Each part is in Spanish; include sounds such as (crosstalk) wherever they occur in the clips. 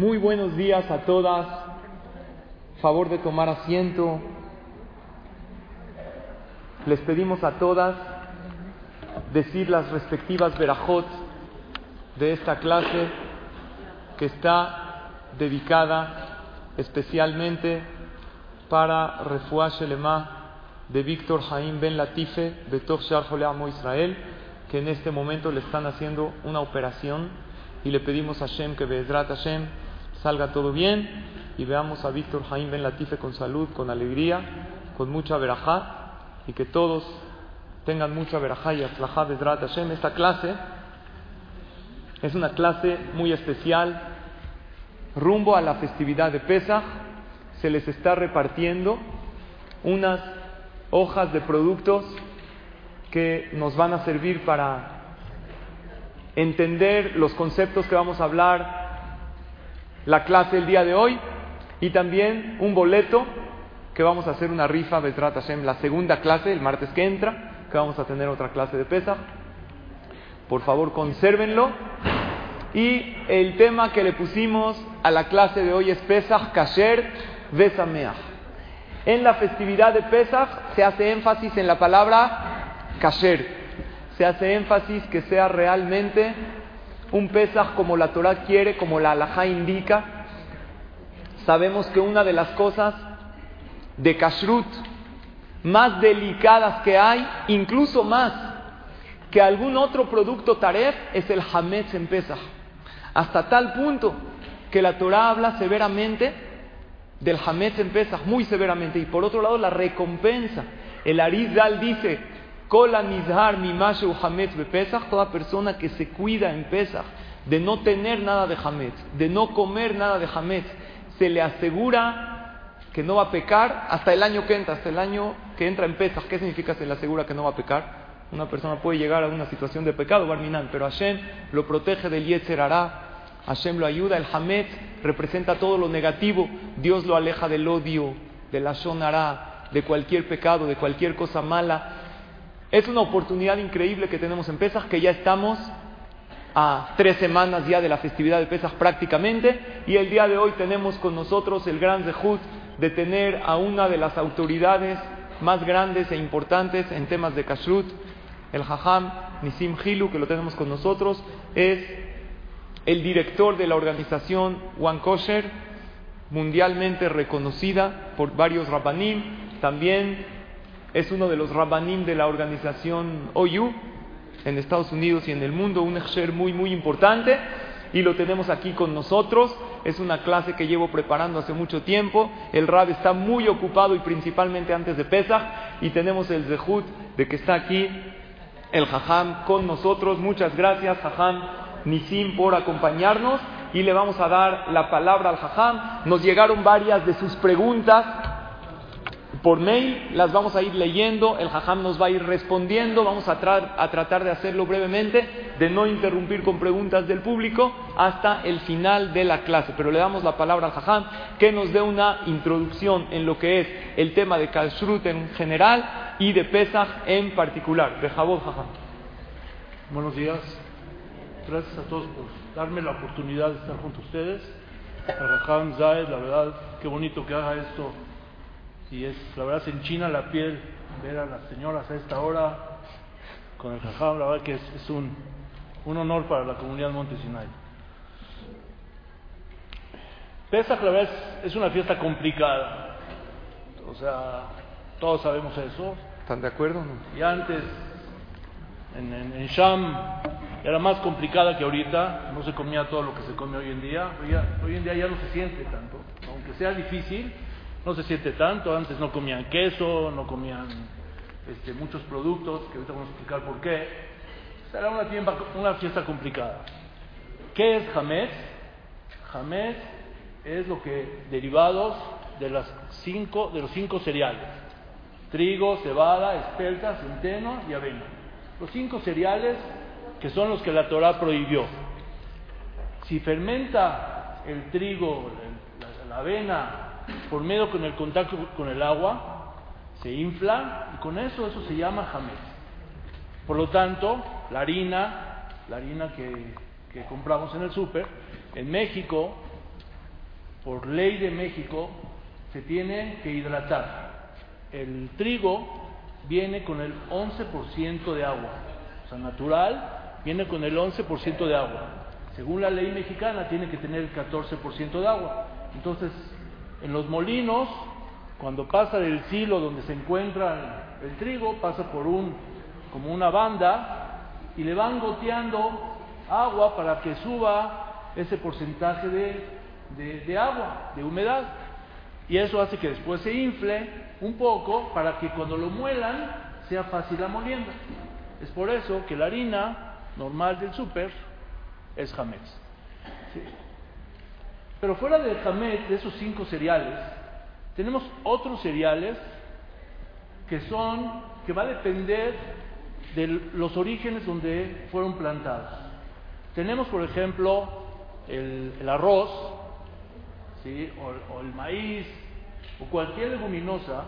Muy buenos días a todas. Favor de tomar asiento. Les pedimos a todas decir las respectivas verajot de esta clase que está dedicada especialmente para Refuah Shelema de Víctor Jaim Ben Latife de Tov Amo Israel, que en este momento le están haciendo una operación y le pedimos a Hashem que Bezrat Hashem salga todo bien y veamos a Víctor Jaim Ben Latife con salud, con alegría, con mucha verajá y que todos tengan mucha verajá y aslajá Bezrat Hashem. Esta clase es una clase muy especial rumbo a la festividad de Pesach. Se les está repartiendo unas hojas de productos que nos van a servir para entender los conceptos que vamos a hablar la clase el día de hoy y también un boleto que vamos a hacer una rifa Betrat Hashem, la segunda clase, el martes que entra, que vamos a tener otra clase de pesa. Por favor, consérvenlo. Y el tema que le pusimos a la clase de hoy es Pesach Kasher Besameach. En la festividad de Pesach se hace énfasis en la palabra Kasher. Se hace énfasis que sea realmente un Pesach como la Torah quiere, como la Alajá indica. Sabemos que una de las cosas de Kashrut más delicadas que hay, incluso más que algún otro producto taref, es el Hametz en Pesach. Hasta tal punto que la Torah habla severamente del Hametz en Pesach, muy severamente. Y por otro lado, la recompensa. El Arizal dice, Toda persona que se cuida en Pesach de no tener nada de Hametz, de no comer nada de Hametz, se le asegura que no va a pecar hasta el año que entra, hasta el año que entra en Pesach. ¿Qué significa se le asegura que no va a pecar? Una persona puede llegar a una situación de pecado, Barminan, pero Hashem lo protege del Yetzer Hará, Hashem lo ayuda, el Hametz representa todo lo negativo, Dios lo aleja del odio, de la Shonara, de cualquier pecado, de cualquier cosa mala. Es una oportunidad increíble que tenemos en Pesach, que ya estamos a tres semanas ya de la festividad de Pesach prácticamente, y el día de hoy tenemos con nosotros el gran Zehut de tener a una de las autoridades más grandes e importantes en temas de kashrut, el Jajam Nisim Hilu, que lo tenemos con nosotros, es el director de la organización One Kosher, mundialmente reconocida por varios rabbanim, también es uno de los rabbanim de la organización OU en Estados Unidos y en el mundo, un Eksher muy, muy importante, y lo tenemos aquí con nosotros. Es una clase que llevo preparando hace mucho tiempo. El Rab está muy ocupado y principalmente antes de Pesach, y tenemos el Zehut de que está aquí el Jajam con nosotros. Muchas gracias, Jajam Nisim, por acompañarnos. Y le vamos a dar la palabra al Jajam. Nos llegaron varias de sus preguntas por mail, las vamos a ir leyendo, el Jajam nos va a ir respondiendo, vamos a, tratar de hacerlo brevemente, de no interrumpir con preguntas del público hasta el final de la clase. Pero le damos la palabra al Jajam que nos dé una introducción en lo que es el tema de Kashrut en general y de Pesach en particular. Bejabot Jajam. Buenos días, gracias a todos por darme la oportunidad de estar junto a ustedes. Jajam Zaed, la verdad, qué bonito que haga esto y es, la verdad, se enchina la piel ver a las señoras a esta hora con el jajam, la verdad que es, un, un, honor para la comunidad Monte Sinai. Pesach, la verdad, es, una fiesta complicada, o sea, todos sabemos eso. ¿Están de acuerdo? Y antes, en, en, Sham, era más complicada que ahorita, no se comía todo lo que se come hoy en día, hoy, hoy en día ya no se siente tanto, aunque sea difícil, no se siente tanto, antes no comían queso, no comían este, muchos productos, que ahorita vamos a explicar por qué. Será una, una fiesta complicada. ¿Qué es Hametz? Hametz es lo que derivados de, las cinco, de los cinco cereales. Trigo, cebada, espelta, centeno y avena. Los cinco cereales que son los que la Torah prohibió. Si fermenta el trigo, la avena, por medio con el contacto con el agua, se infla y con eso eso se llama jamés. Por lo tanto, la harina, la harina que, compramos en el súper, en México por ley de México, se tiene que hidratar. El trigo viene con el 11% de agua, o sea, natural, viene con el 11% de agua. Según la ley mexicana, tiene que tener el 14% de agua. Entonces, en los molinos, cuando pasa del silo donde se encuentra el trigo, pasa por un, como una banda, y le van goteando agua para que suba ese porcentaje de, de agua, de humedad. Y eso hace que después se infle un poco para que cuando lo muelan sea fácil la molienda. Es por eso que la harina normal del súper es jamés. Pero fuera del jamés, de esos cinco cereales, tenemos otros cereales que son, que va a depender de los orígenes donde fueron plantados. Tenemos, por ejemplo, el, arroz, ¿sí? o, el maíz, o cualquier leguminosa,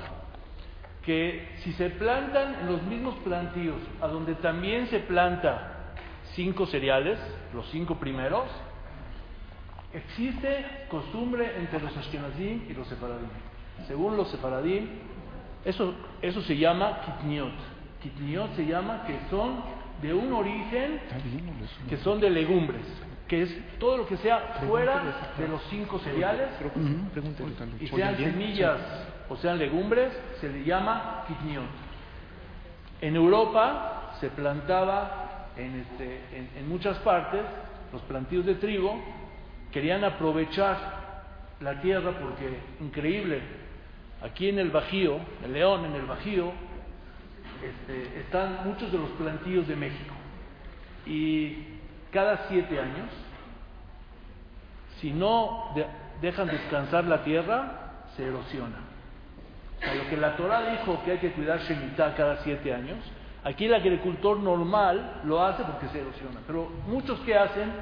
que si se plantan en los mismos plantíos, a donde también se planta cinco cereales, los cinco primeros, existe costumbre entre los ashkenazim y los sefaradín. Según los sefaradín, eso, eso se llama kitniot. Kitniot se llama que son de un origen que son de legumbres, que es todo lo que sea fuera de los cinco cereales, y sean semillas o sean legumbres, se le llama kitniot. En Europa se plantaba en, este, en, muchas partes los plantíos de trigo, querían aprovechar la tierra porque, increíble, aquí en el Bajío, el León en el Bajío, este, están muchos de los plantíos de México. Y cada siete años, si no dejan descansar la tierra, se erosiona. Lo que la Torah dijo que hay que cuidar Shemitah cada siete años, aquí el agricultor normal lo hace porque se erosiona. Pero muchos que hacen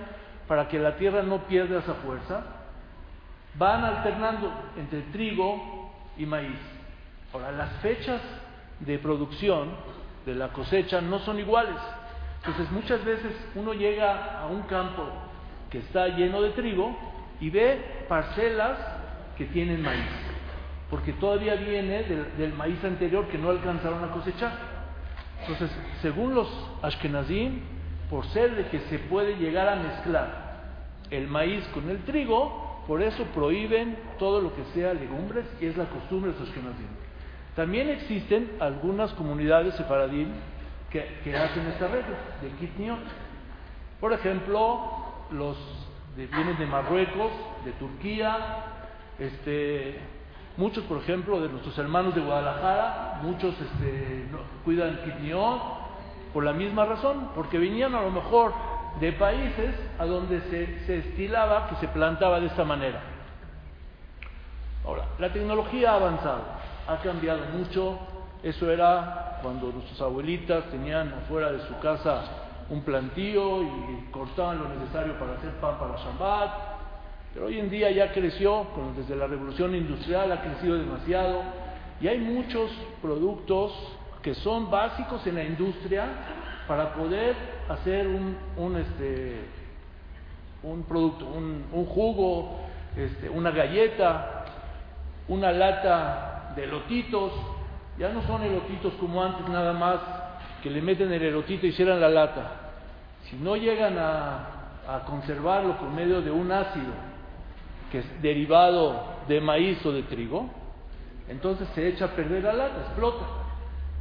para que la tierra no pierda esa fuerza, van alternando entre trigo y maíz. Ahora, las fechas de producción de la cosecha no son iguales. Entonces muchas veces uno llega a un campo que está lleno de trigo y ve parcelas que tienen maíz, porque todavía viene del, maíz anterior que no alcanzaron a cosechar. Entonces, según los ashkenazim, por ser de que se puede llegar a mezclar el maíz con el trigo, por eso prohíben todo lo que sea legumbres y es la costumbre de los ashkenazim. También existen algunas comunidades sefaradín que, hacen esta regla de kitniot. Por ejemplo, los de, vienen de Marruecos, de Turquía, este, muchos, por ejemplo, de nuestros hermanos de Guadalajara, muchos este, cuidan kitniot por la misma razón, porque venían a lo mejor de países a donde se, estilaba que se plantaba de esta manera. Ahora, la tecnología ha avanzado ha cambiado mucho. Eso era cuando nuestras abuelitas tenían afuera de su casa un plantío y cortaban lo necesario para hacer pan para Shabbat. Pero hoy en día ya creció, desde la revolución industrial ha crecido demasiado y hay muchos productos que son básicos en la industria para poder hacer un, un, este, un producto, un, jugo, este, una galleta, una lata de elotitos, ya no son elotitos como antes nada más, que le meten el elotito y cierran la lata. Si no llegan a, a conservarlo por medio de un ácido que es derivado de maíz o de trigo, entonces se echa a perder la lata, explota.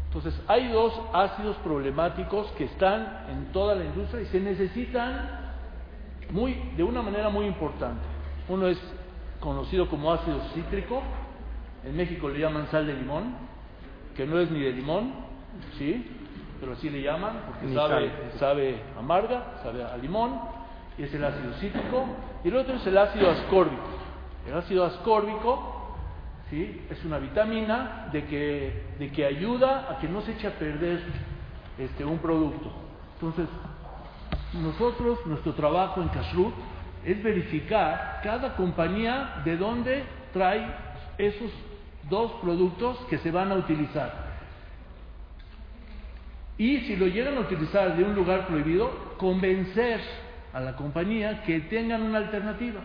Entonces hay dos ácidos problemáticos que están en toda la industria y se necesitan muy, de una manera muy importante. Uno es conocido como ácido cítrico en México le llaman sal de limón, que no es ni de limón, ¿sí? Pero así le llaman porque sabe, sabe amarga, sabe a limón, y es el ácido cítrico. Y el otro es el ácido ascórbico. El ácido ascórbico, ¿sí? Es una vitamina de que, de que ayuda a que no se eche a perder este, un producto. Entonces, nosotros, nuestro trabajo en Kashrut es verificar cada compañía de dónde trae esos dos productos que se van a utilizar. Y si lo llegan a utilizar de un lugar prohibido, convencer a la compañía que tengan una alternativa.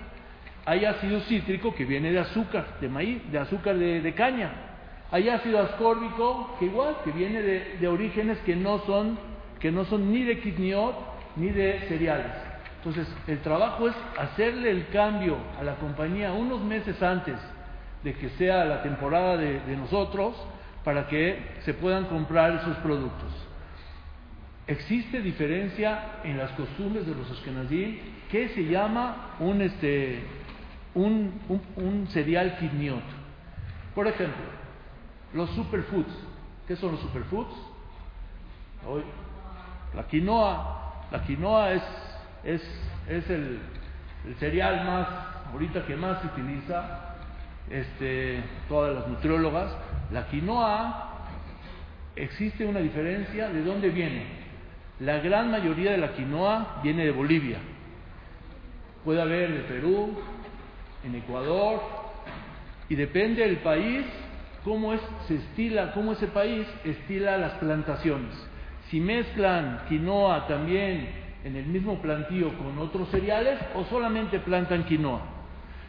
Hay ácido cítrico que viene de azúcar, de maíz, de azúcar de, caña. Hay ácido ascórbico que igual, que viene de, orígenes que no son, que no son ni de quitniot ni de cereales. Entonces, el trabajo es hacerle el cambio a la compañía unos meses antes de que sea la temporada de, nosotros para que se puedan comprar esos productos. Existe diferencia en las costumbres de los ashkenazim que se llama un, este, un, un, cereal kidniot. Por ejemplo, los superfoods. ¿Qué son los superfoods? Hoy, la quinoa. La quinoa es, es, es el, el cereal más, ahorita que más se utiliza este, todas las nutriólogas, la quinoa existe una diferencia de dónde viene. La gran mayoría de la quinoa viene de Bolivia. Puede haber de Perú, en Ecuador, y depende del país cómo es, se estila, cómo ese país estila las plantaciones. Si mezclan quinoa también en el mismo plantío con otros cereales o solamente plantan quinoa.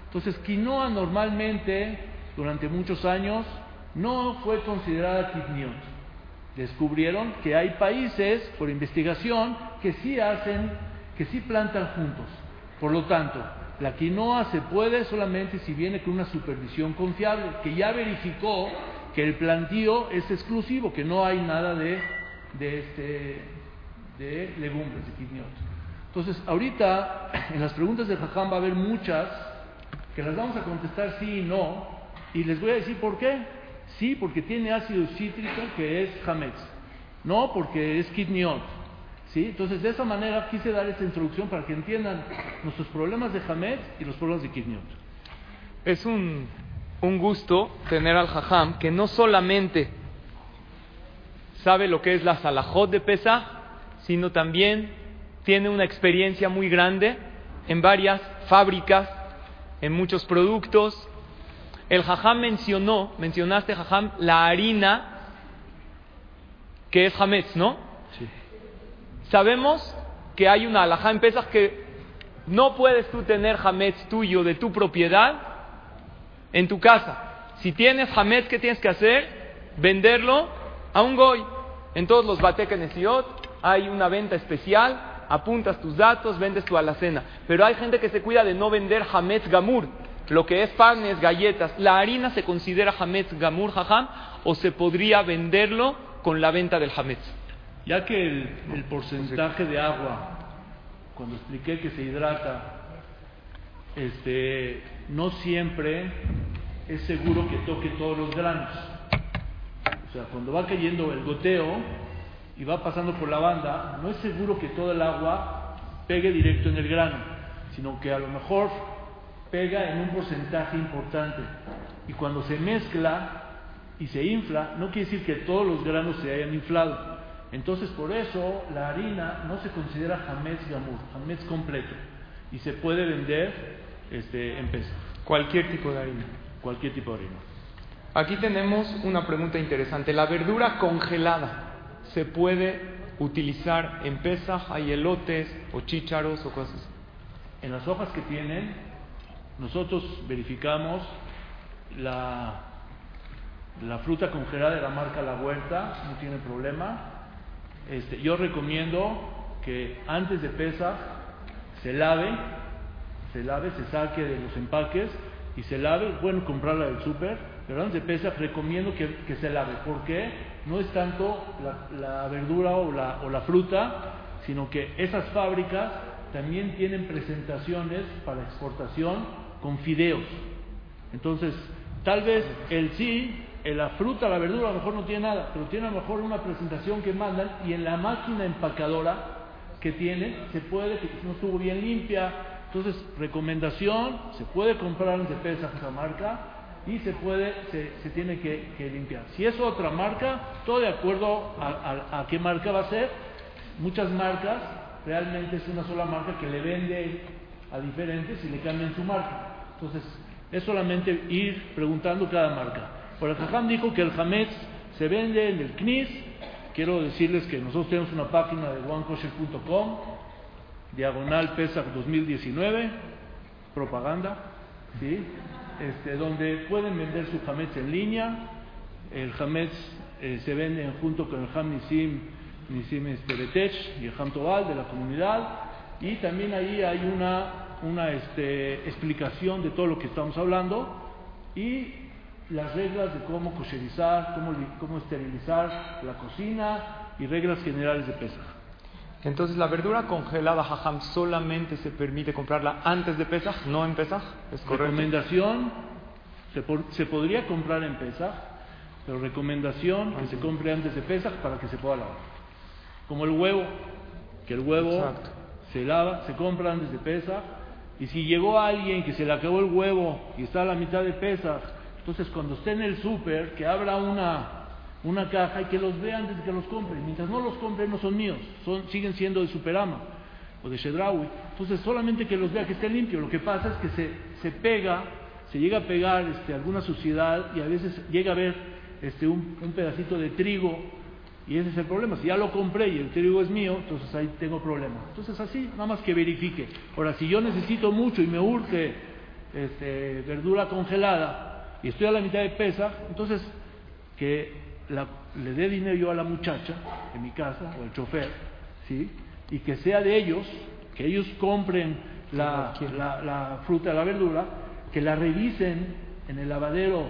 Entonces, quinoa normalmente, durante muchos años, no fue considerada kidniot. Descubrieron que hay países, por investigación, que sí hacen, que sí plantan juntos. Por lo tanto, la quinoa se puede solamente si viene con una supervisión confiable, que ya verificó que el plantío es exclusivo, que no hay nada de, de, este, de legumbres, de quidniot. Entonces, ahorita (clears throat) en las preguntas de Jajam va a haber muchas que las vamos a contestar sí y no, y les voy a decir por qué. Sí, porque tiene ácido cítrico que es Hametz. No, porque es Kidniot. ¿Sí? Entonces, de esa manera quise dar esta introducción para que entiendan nuestros problemas de Hametz y los problemas de Kidniot. Es un, un gusto tener al Jajam que no solamente sabe lo que es la Salahot de Pesach, sino también tiene una experiencia muy grande en varias fábricas en muchos productos. El jajam mencionó, mencionaste jajam, la harina que es hametz, ¿no? Sabemos que hay una alajá en Pesach que no puedes tú tener hametz tuyo de tu propiedad en tu casa. Si tienes hametz, ¿qué tienes que hacer? Venderlo a un goy. En todos los batekenesiot hay una venta especial apuntas tus datos, vendes tu alacena. Pero hay gente que se cuida de no vender hametz gamur, lo que es panes, galletas. ¿La harina se considera hametz gamur, jajam, o se podría venderlo con la venta del hametz? Ya que el, porcentaje de agua, cuando expliqué que se hidrata, este, no siempre es seguro que toque todos los granos. O sea, cuando va cayendo el goteo, y va pasando por la banda, no es seguro que todo el agua pegue directo en el grano, sino que a lo mejor pega en un porcentaje importante. Y cuando se mezcla y se infla, no quiere decir que todos los granos se hayan inflado. Entonces, por eso la harina no se considera hametz gamur, hametz completo, y se puede vender este, en peso. Cualquier tipo de harina. Cualquier tipo de harina. Aquí tenemos una pregunta interesante. La verdura congelada se puede utilizar en Pesaj, hay elotes o chícharos o cosas. En las hojas que tienen, nosotros verificamos la, la fruta congelada de la marca La Huerta, no tiene problema. Este, yo recomiendo que antes de Pesaj se lave, se lave, se saque de los empaques y se lave. Bueno, comprarla del súper, pero antes de Pesaj recomiendo que, que se lave. ¿Por qué? no es tanto la, verdura o la, o la fruta, sino que esas fábricas también tienen presentaciones para exportación con fideos. Entonces, tal vez el sí, la fruta, la verdura a lo mejor no tiene nada, pero tiene a lo mejor una presentación que mandan y en la máquina empacadora que tiene se puede, que no estuvo bien limpia. Entonces, recomendación, se puede comprar en pesa esa marca, y se puede, se, tiene que, limpiar. Si es otra marca, todo de acuerdo a, qué marca va a ser. Muchas marcas realmente es una sola marca que le vende a diferentes y le cambian su marca. Entonces, es solamente ir preguntando cada marca. Por el Jajam dijo que el Hametz se vende en el CNIS. Quiero decirles que nosotros tenemos una página de onekosher.com, diagonal PESAC 2019, propaganda ¿sí? Este, donde pueden vender su hametz en línea. El hametz eh, se vende junto con el ham nisim, nisim este, betech y el ham tobal de la comunidad. Y también ahí hay una, una este, explicación de todo lo que estamos hablando y las reglas de cómo kosherizar, cómo, cómo esterilizar la cocina y reglas generales de Pesach. Entonces la verdura congelada, jajam, solamente se permite comprarla antes de Pesach, no en Pesach, ¿es correcto? Recomendación, se, se podría comprar en Pesach, pero recomendación que se compre antes de Pesach para que se pueda lavar. Como el huevo, que el huevo Exacto. se lava, se compra antes de Pesach, y si llegó alguien que se le acabó el huevo y está a la mitad de Pesach, entonces cuando esté en el súper, que abra una, una caja y que los vea antes de que los compre. Mientras no los compre no son míos, son, siguen siendo de Superama o de Shedrawi. Entonces solamente que los vea que esté limpio. Lo que pasa es que se, se pega, se llega a pegar este, alguna suciedad y a veces llega a haber este, un, un pedacito de trigo y ese es el problema. Si ya lo compré y el trigo es mío, entonces ahí tengo problema. Entonces así, nada más que verifique. Ahora, si yo necesito mucho y me urge este, verdura congelada y estoy a la mitad de pesa, entonces que la- le dé dinero yo a la muchacha en mi casa o al chofer, ¿sí? Y que sea de ellos, que ellos compren la, la- la fruta, la verdura, que la revisen en el lavadero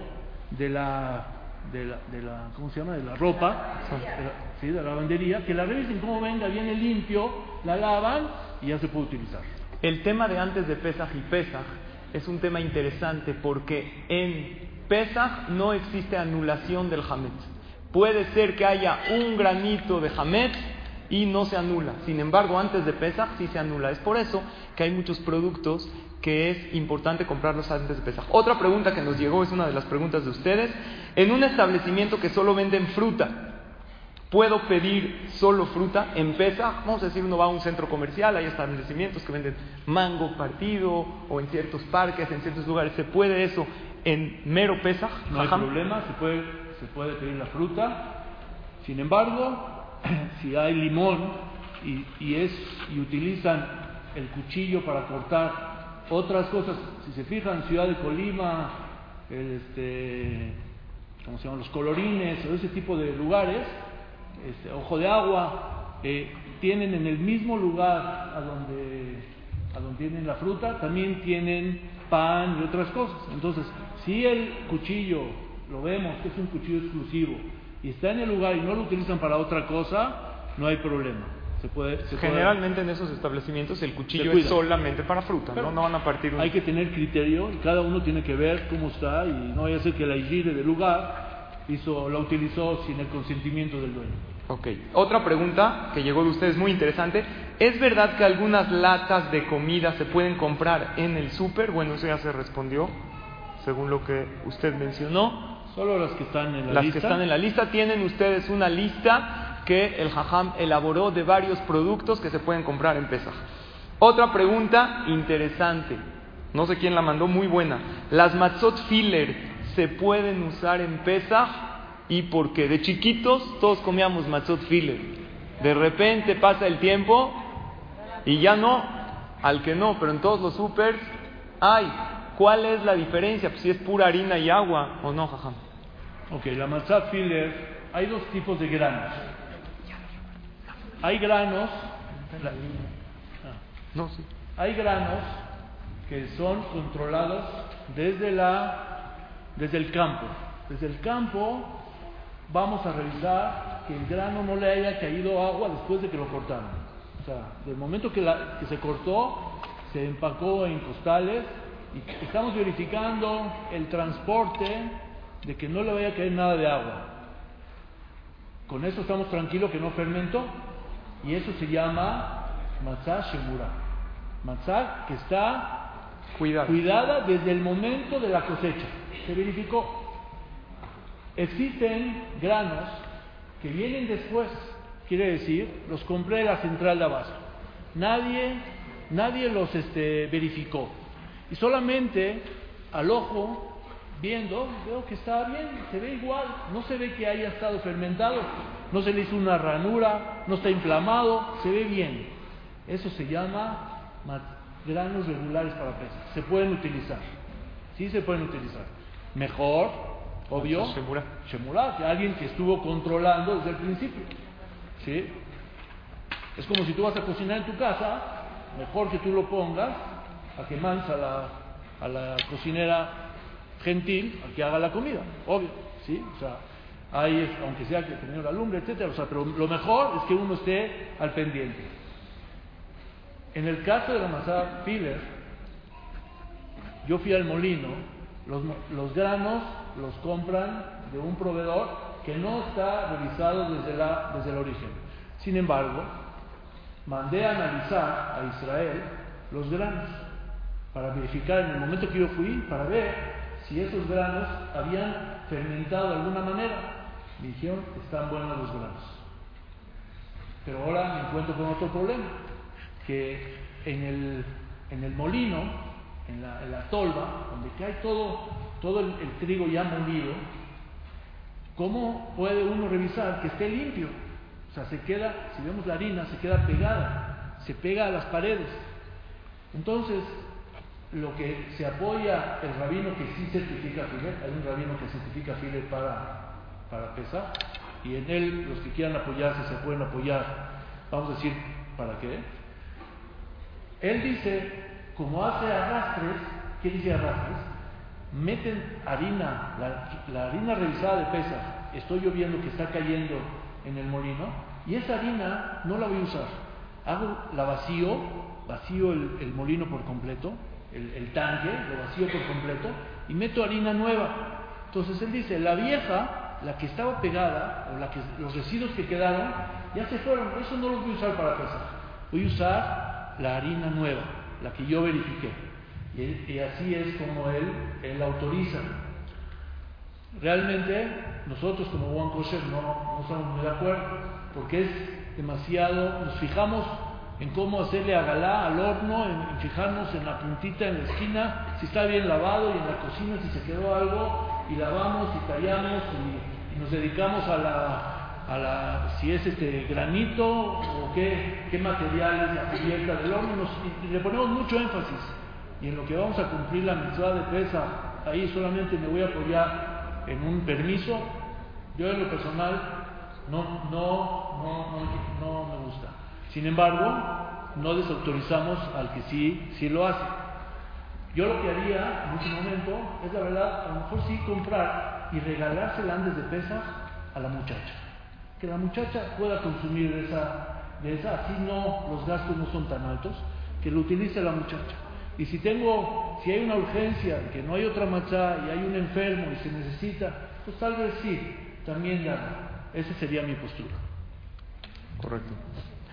de la, de la, de la- ¿cómo se llama? De la ropa, de la, ¿sí? de la lavandería, que la revisen como venga, viene limpio, la lavan y ya se puede utilizar. El tema de antes de Pesach y Pesach es un tema interesante porque en Pesach no existe anulación del Hametz. Puede ser que haya un granito de Hametz y no se anula. Sin embargo, antes de Pesach sí se anula. Es por eso que hay muchos productos que es importante comprarlos antes de Pesach. Otra pregunta que nos llegó es una de las preguntas de ustedes. En un establecimiento que solo venden fruta, ¿Puedo pedir solo fruta en Pesach? Vamos a decir, uno va a un centro comercial, hay establecimientos que venden mango partido o en ciertos parques, en ciertos lugares. ¿Se puede eso en mero Pesach? No hay problema, se puede, se puede pedir la fruta. Sin embargo, (clears throat) si hay limón y, y es, y utilizan el cuchillo para cortar otras cosas, si se fijan, Ciudad de Colima, el, este, ¿cómo se llaman? los colorines o ese tipo de lugares, este, Ojo de Agua, eh, tienen en el mismo lugar a donde, a donde tienen la fruta, también tienen pan y otras cosas. Entonces, si el cuchillo, lo vemos que es un cuchillo exclusivo, y está en el lugar y no lo utilizan para otra cosa, no hay problema. Se puede, se puede- Generalmente en esos establecimientos el cuchillo es solamente para fruta, Pero ¿no? No van a partir un... Hay que tener criterio y cada uno tiene que ver cómo está y no vaya a ser que la higiene del lugar hizo, la utilizó sin el consentimiento del dueño. Ok. Otra pregunta que llegó de ustedes muy interesante. ¿Es verdad que algunas latas de comida se pueden comprar en el súper? Bueno, eso ya se respondió, según lo que usted mencionó. Solo las que están en la Las lista. que están en la lista, tienen ustedes una lista que el Jajam elaboró de varios productos que se pueden comprar en Pesaj. Otra pregunta interesante, no sé quién la mandó, muy buena. ¿Las matzot filler se pueden usar en Pesaj? ¿Y por qué? De chiquitos todos comíamos matzot filler. De repente pasa el tiempo y ya no, al que no, pero en todos los supers hay. ¿Cuál es la diferencia? Pues si es pura harina y agua o no, Jajam. Ok, la matzah filler, hay dos tipos de granos. Hay granos, la- ah, No, sí. hay granos que son controlados desde la, desde el campo. Desde el campo vamos a revisar que el grano no le haya caído agua después de que lo cortaron. O sea, del momento que, la- que se cortó, se empacó en costales y estamos verificando el transporte de que no le vaya a caer nada de agua. Con eso estamos tranquilos que no fermentó. Y eso se llama matzah shemura. Matzah que está Cuidado. cuidada desde el momento de la cosecha. Se verificó. Existen granos que vienen después, quiere decir, los compré de la central de abasto. Nadie, nadie los este, verificó. Y solamente al ojo, viendo, veo que está bien, se ve igual, no se ve que haya estado fermentado, no se le hizo una ranura, no está inflamado, se ve bien. Eso se llama ma- granos regulares para pesas, se pueden utilizar. Sí se pueden utilizar. Mejor, obvio, Shemura. Shemura, que alguien que estuvo controlando desde el principio. ¿Sí? Es como si tú vas a cocinar en tu casa, mejor que tú lo pongas a que mandes a la, a la cocinera gentil a que haga la comida, obvio, ¿sí? O sea, hay, aunque sea que tenga la lumbre, etcétera, o sea, pero lo mejor es que uno esté al pendiente. En el caso de la masada filler, yo fui al molino, los, los granos los compran de un proveedor que no está revisado desde, la, desde el origen. Sin embargo, mandé a analizar a Israel los granos para verificar en el momento que yo fui, para ver si esos granos habían fermentado de alguna manera. Me dijeron, están buenos los granos. Pero ahora me encuentro con otro problema, que en el, en el molino, en la, en tolva, donde cae todo, todo el, trigo ya molido, ¿cómo puede uno revisar que esté limpio? O sea, se queda, si vemos la harina, se queda pegada, se pega a las paredes. Entonces, lo que se apoya el rabino que sí certifica filet, hay un rabino que certifica filet para, para pesar, y en él los que quieran apoyarse se pueden apoyar, vamos a decir, ¿para qué? Él dice, como hace arrastres, ¿qué dice arrastres? Meten harina, la, harina revisada de pesas, estoy yo viendo que está cayendo en el molino, y esa harina no la voy a usar. Hago, la vacío, vacío el, molino por completo, el, el tanque, lo vacío por completo, y meto harina nueva. Entonces él dice, la vieja, la que estaba pegada, o la que, los residuos que quedaron, ya se fueron, eso no los voy a usar para pesar. Voy a usar la harina nueva, la que yo verifiqué. Y, así es como él, él autoriza. Realmente nosotros como One Kosher no, estamos muy de acuerdo, porque es demasiado, nos fijamos en cómo hacerle a galá al horno, en, fijarnos en la puntita, en la esquina, si está bien lavado y en la cocina si se quedó algo, y lavamos y tallamos y, nos dedicamos a la, a la, si es este granito o qué, qué material es la cubierta del horno, y le ponemos mucho énfasis. Y en lo que vamos a cumplir la mitzvah de pesa, ahí solamente me voy a apoyar en un permiso. Yo en lo personal no, no, no, no, me gusta. Sin embargo, no desautorizamos al que sí, sí lo hace. Yo lo que haría en ese momento es, la verdad, a lo mejor sí comprar y regalársela antes de pesas a la muchacha. Que la muchacha pueda consumir de esa, de esa, así no, los gastos no son tan altos, que lo utilice la muchacha. Y si tengo, si hay una urgencia, que no hay otra matzá y hay un enfermo y se necesita, pues tal vez sí, también ya. Esa sería mi postura. Correcto.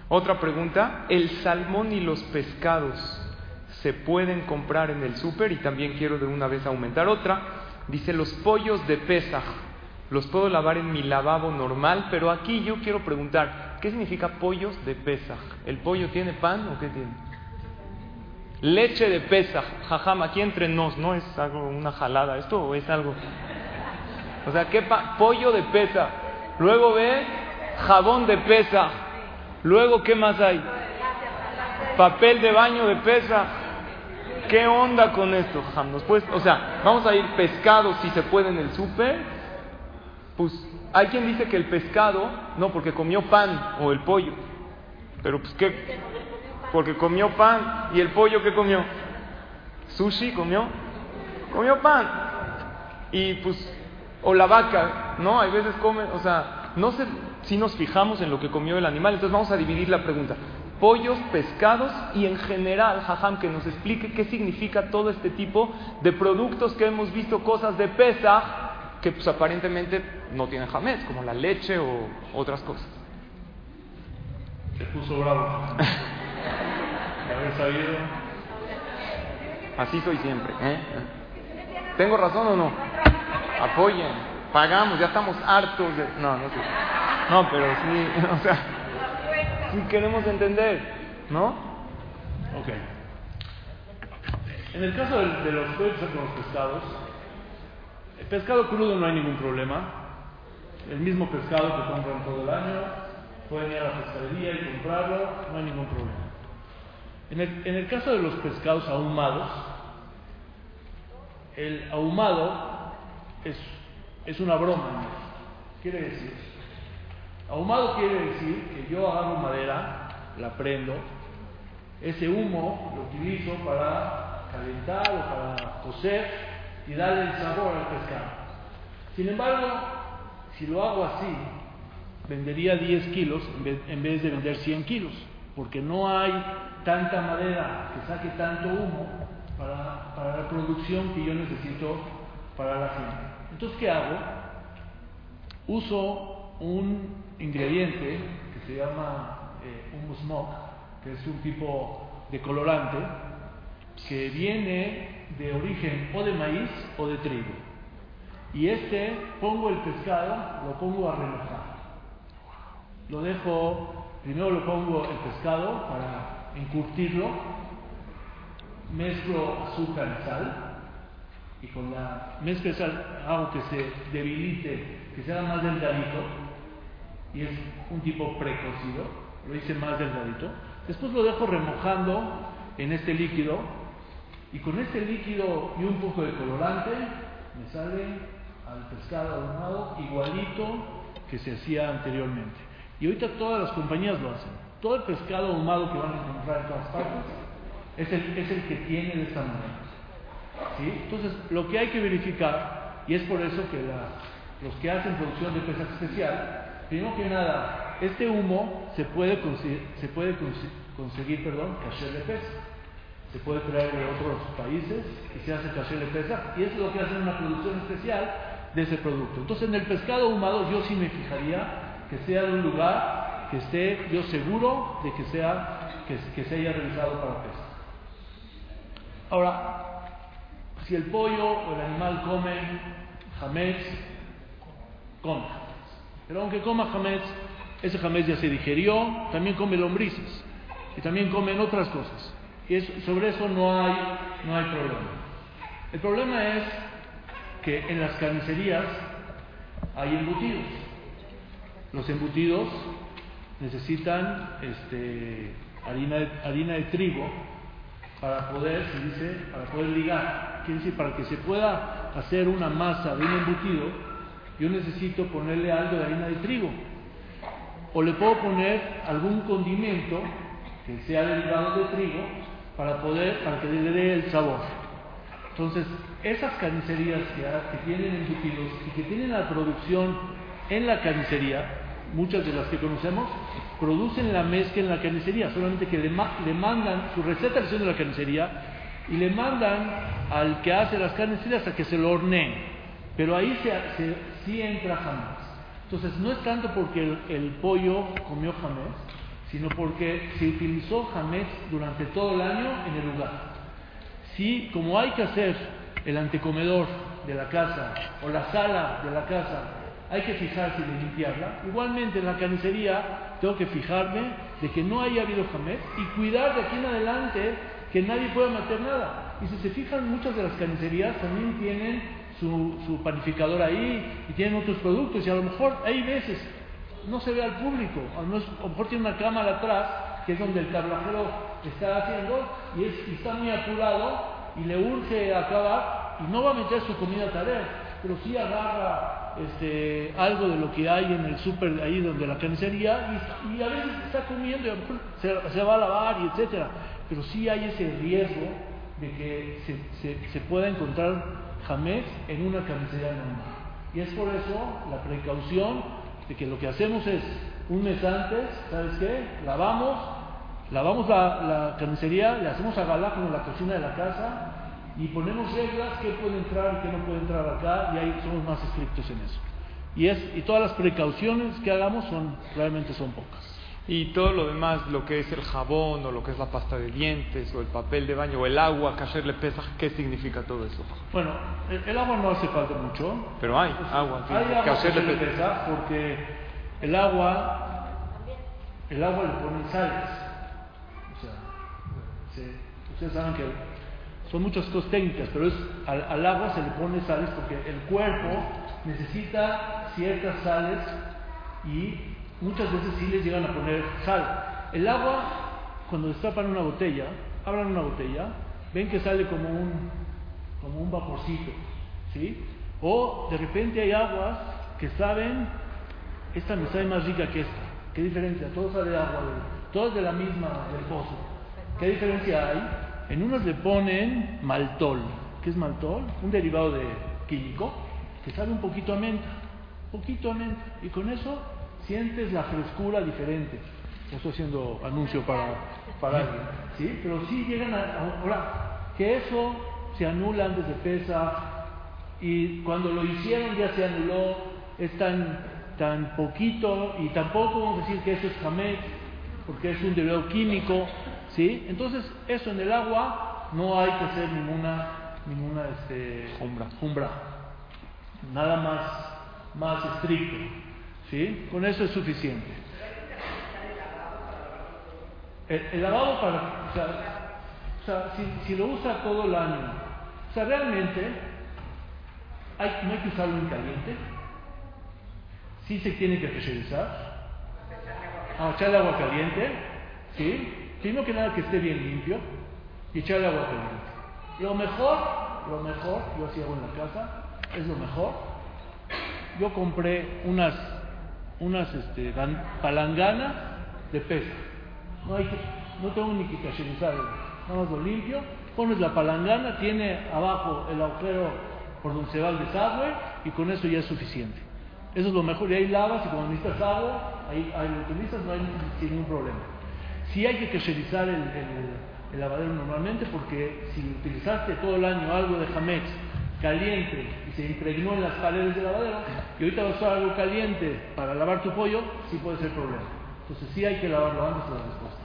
Otra pregunta, ¿el salmón y los pescados se pueden comprar en el súper? Y también quiero de una vez aumentar otra. Dice, los pollos de Pesaj, los puedo lavar en mi lavabo normal, pero aquí yo quiero preguntar, ¿qué significa pollos de Pesaj? ¿El pollo tiene pan o qué tiene? Leche de Pesaj, jajam, aquí entre nos, ¿no es algo, una jalada esto o es algo? O sea, ¿qué pollo de Pesaj? Luego ve jabón de Pesaj. Luego, ¿qué más hay? Papel de baño de Pesaj. ¿Qué onda con esto, jajam? ¿Nos puedes, o sea, vamos a ir pescado si se puede en el súper. Pues hay quien dice que el pescado, no, porque comió pan o el pollo. Pero pues, ¿qué? Porque comió pan. ¿Y el pollo qué comió? ¿Sushi comió? Comió pan. Y pues, o la vaca, ¿no? Hay veces come, o sea, no sé si nos fijamos en lo que comió el animal. Entonces vamos a dividir la pregunta. Pollos, pescados y en general, jajam, que nos explique qué significa todo este tipo de productos que hemos visto, cosas de pesa, que pues aparentemente no tienen jamés, como la leche o otras cosas. Se puso bravo. (laughs) haber sabido. Así soy siempre. ¿eh? ¿Tengo razón o no? Apoyen, pagamos, ya estamos hartos de... No, no sé. No, pero sí, (laughs) o sea, sí queremos entender, ¿no? Ok. En el caso de, de los con los pescados, el pescado crudo no hay ningún problema. El mismo pescado que compran todo el año, pueden ir a la pescadería y comprarlo, no hay ningún problema. En el, caso de los pescados ahumados, el ahumado es, es una broma. Quiere decir, ahumado quiere decir que yo agarro madera, la prendo, ese humo lo utilizo para calentar o para cocer y darle el sabor al pescado. Sin embargo, si lo hago así, vendería 10 kilos en vez de vender 100 kilos, porque no hay tanta madera que saque tanto humo para, la producción que yo necesito para la gente. Entonces, ¿qué hago? Uso un ingrediente que se llama eh, humus smoke, que es un tipo de colorante que viene de origen o de maíz o de trigo. Y este pongo el pescado, lo pongo a remojar. Lo dejo, primero lo pongo el pescado para encurtirlo, mezclo azúcar y sal, y con la mezcla de sal hago que se debilite, que sea más delgadito, y es un tipo precocido, lo hice más delgadito. Después lo dejo remojando en este líquido, y con este líquido y un poco de colorante me sale al pescado ahumado igualito que se hacía anteriormente. Y ahorita todas las compañías lo hacen. Todo el pescado ahumado que van a encontrar en todas partes es el, que tiene de esta manera. Entonces, lo que hay que verificar, y es por eso que los que hacen producción de pesas especial, primero que nada, este humo se puede, se puede conseguir, perdón, caché de pesa. Se puede traer de otros países y se hace caché de pesa, y eso es lo que hacen una producción especial de ese producto. Entonces en el pescado ahumado yo sí me fijaría que sea de un lugar que esté yo seguro de que sea que, se haya realizado para pesca. Ahora, si el pollo o el animal come jamés, come Pero aunque coma jamés, ese jamés ya se digerió, también come lombrices y también comen otras cosas. Y sobre eso no hay, no hay problema. El problema es que en las carnicerías hay embutidos. Los embutidos necesitan este, harina, de, harina de trigo para poder, se dice, para poder ligar. Quiere decir, para que se pueda hacer una masa de un embutido, yo necesito ponerle algo de harina de trigo. O le puedo poner algún condimento que sea derivado de trigo para poder, para que le dé el sabor. Entonces, esas carnicerías que, tienen embutidos y que tienen la producción en la carnicería, muchas de las que conocemos, producen la mezcla en la carnicería, solamente que le, mandan su receta de la carnicería y le mandan al que hace las carnicerías a que se lo horneen. Pero ahí se, sí entra jamás. Entonces, no es tanto porque el, el pollo comió jamés, sino porque se utilizó jamés durante todo el año en el lugar. Si, como hay que hacer el antecomedor de la casa o la sala de la casa, hay que fijarse de limpiarla, igualmente en la carnicería tengo que fijarme de que no haya habido jamés y cuidar de aquí en adelante que nadie pueda meter nada. Y si se fijan, muchas de las carnicerías también tienen su, panificador ahí y tienen otros productos. Y a lo mejor hay veces no se ve al público, a lo mejor tiene una cámara atrás que es donde el tablajero está haciendo y, es, está muy apurado y le urge acabar y no va a meter su comida a tarea, pero sí agarra este, algo de lo que hay en el súper ahí donde la carnicería y, a veces está comiendo y se, va a lavar y etcétera, pero sí hay ese riesgo de que se, se, pueda encontrar jamés en una carnicería normal. Y es por eso la precaución de que lo que hacemos es un mes antes, ¿sabes qué? Lavamos, lavamos la, la carnicería, le hacemos a galá como la cocina de la casa y ponemos reglas que puede entrar y qué no puede entrar acá y ahí somos más estrictos en eso. Y, es, y todas las precauciones que hagamos son realmente son pocas. Y todo lo demás, lo que es el jabón o lo que es la pasta de dientes o el papel de baño o el agua, que le pesa, ¿qué significa todo eso? Bueno, el, agua no hace falta mucho. Pero hay agua. Hay agua que le pesa porque el agua, el agua le ponen sales. O sea, ustedes saben que son muchas cosas técnicas, pero es, al, agua se le pone sales porque el cuerpo necesita ciertas sales y muchas veces sí les llegan a poner sal. El agua, cuando destapan una botella, abran una botella, ven que sale como un, como un vaporcito, ¿sí? O de repente hay aguas que saben, esta me sabe más rica que esta. ¿Qué diferencia? Todo sabe agua, todas de la misma, del pozo. ¿Qué diferencia hay? En unas le ponen maltol. ¿Qué es maltol? Un derivado de químico que sabe un poquito a menta, poquito a menta. Y con eso sientes la frescura diferente. Estoy haciendo anuncio para, para alguien, ¿sí? Pero sí llegan a, ahora, que eso se anula antes de pesa y cuando lo hicieron ya se anuló, es tan, tan poquito y tampoco vamos a decir que eso es jamés, porque es un derivado químico, ¿sí? Entonces, eso en el agua no hay que hacer ninguna, ninguna este, jumbra. Nada más, más estricto, ¿sí? Con eso es suficiente. El, lavado para, o sea, si, si, lo usa todo el año, o sea, realmente hay, no hay que usarlo en caliente, sí se tiene que pressurizar, ah, echarle agua caliente, ¿sí? Primero que nada que esté bien limpio y echarle agua caliente. Lo mejor, lo mejor, yo así hago en la casa, es lo mejor. Yo compré unas, unas este, palanganas de pesa no, hay que, no tengo ni que nada más lo limpio. Pones la palangana, tiene abajo el agujero por donde se va el desagüe y con eso ya es suficiente. Eso es lo mejor. Y ahí lavas y cuando necesitas agua, ahí, lo utilizas, no hay sin ningún problema. Sí hay que cacherizar el, el, lavadero normalmente porque si utilizaste todo el año algo de Jamex caliente y se impregnó en las paredes del lavadero y ahorita vas a usar algo caliente para lavar tu pollo, sí puede ser problema. Entonces sí hay que lavarlo antes de la respuesta.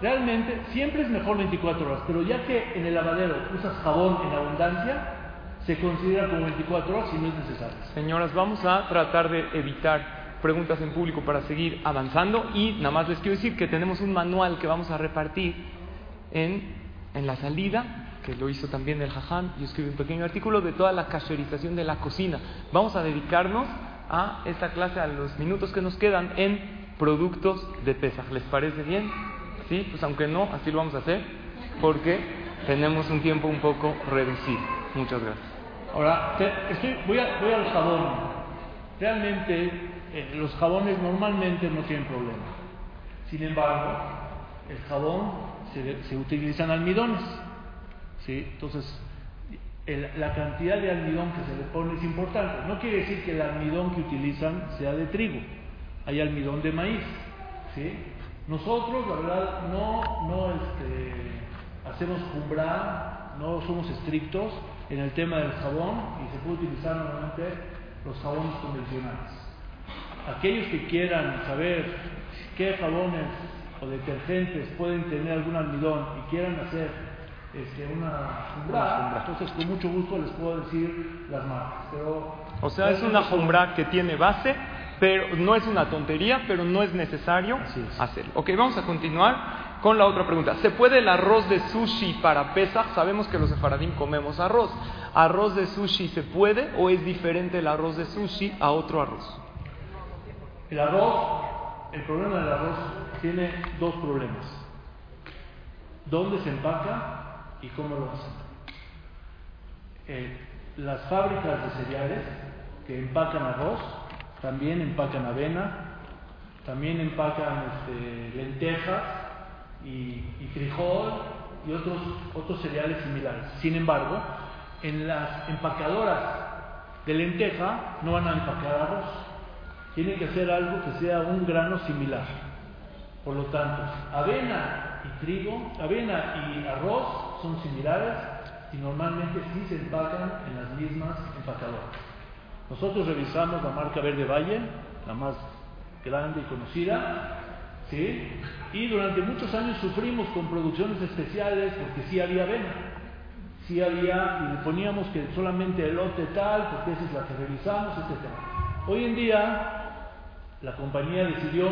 Realmente siempre es mejor 24 horas, pero ya que en el lavadero usas jabón en abundancia, se considera como 24 horas y no es necesario. Señoras, vamos a tratar de evitar preguntas en público para seguir avanzando y nada más les quiero decir que tenemos un manual que vamos a repartir en, en la salida que lo hizo también el Jajam, y escribí un pequeño artículo de toda la cacherización de la cocina. Vamos a dedicarnos a esta clase, a los minutos que nos quedan, en productos de Pesaj. ¿Les parece bien? Sí, pues aunque no, así lo vamos a hacer, porque tenemos un tiempo un poco reducido. Muchas gracias. Ahora, voy, a, voy al jabón. Realmente, eh, los jabones normalmente no tienen problema. Sin embargo, el jabón se, se utilizan almidones. ¿sí? Entonces, la cantidad de almidón que se le pone es importante. No quiere decir que el almidón que utilizan sea de trigo, hay almidón de maíz. ¿sí? Nosotros, la verdad, no, no este, hacemos cumbrar, no somos estrictos en el tema del jabón y se puede utilizar normalmente los jabones convencionales. Aquellos que quieran saber qué jabones o detergentes pueden tener algún almidón y quieran hacer este, una jumbra, entonces con mucho gusto les puedo decir las marcas. Pero, o sea, es una jumbra que tiene base, pero no es una tontería, pero no es necesario hacerlo. Ok, vamos a continuar con la otra pregunta. ¿Se puede el arroz de sushi para Pesach? Sabemos que los sefaradín comemos arroz. ¿Arroz de sushi se puede o es diferente el arroz de sushi a otro arroz? El arroz, el problema del arroz tiene dos problemas. ¿Dónde se empaca ¿Y cómo lo hacen? Eh, las fábricas de cereales que empacan arroz, también empacan avena, también empacan este, lentejas y, frijol y otros, otros cereales similares. Sin embargo, en las empacadoras de lenteja no van a empacar arroz. Tienen que hacer algo que sea un grano similar. Por lo tanto, avena y trigo, avena y arroz son similares y normalmente sí se empacan en las mismas empacadoras. Nosotros revisamos la marca Verde Valle, la más grande y conocida, ¿sí? y durante muchos años sufrimos con producciones especiales porque sí había avena, sí había, y le poníamos que solamente el lote tal, porque esa es la que revisamos, etc. Hoy en día la compañía decidió,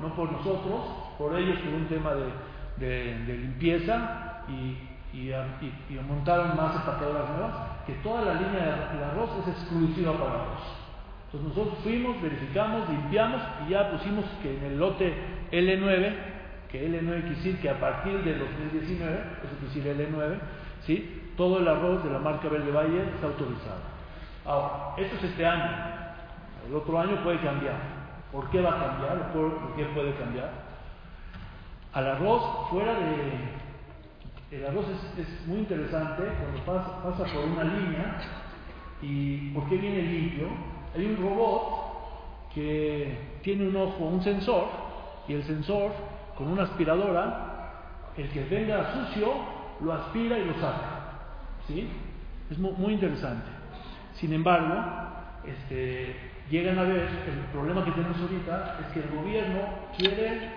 no por nosotros, por ellos por un tema de, de limpieza y y, montaron más empaquetadoras nuevas, que toda la línea de arroz es exclusiva para arroz. Entonces nosotros fuimos, verificamos, limpiamos y ya pusimos que en el lote L9 que L9 quiere decir que a partir de 2019, eso quiere decir L9, ¿sí? todo el arroz de la marca Verde Valle está autorizado. Ahora, esto es este año, el otro año puede cambiar. ¿Por qué va a cambiar? ¿Por qué puede cambiar? Al arroz, fuera de... El arroz es, muy interesante cuando pasa, pasa por una línea y ¿por qué viene limpio? Hay un robot que tiene un ojo, un sensor, y el sensor con una aspiradora, el que venga sucio, lo aspira y lo saca. ¿Sí? Es muy, interesante. Sin embargo, este, llegan a ver, el problema que tenemos ahorita es que el gobierno quiere,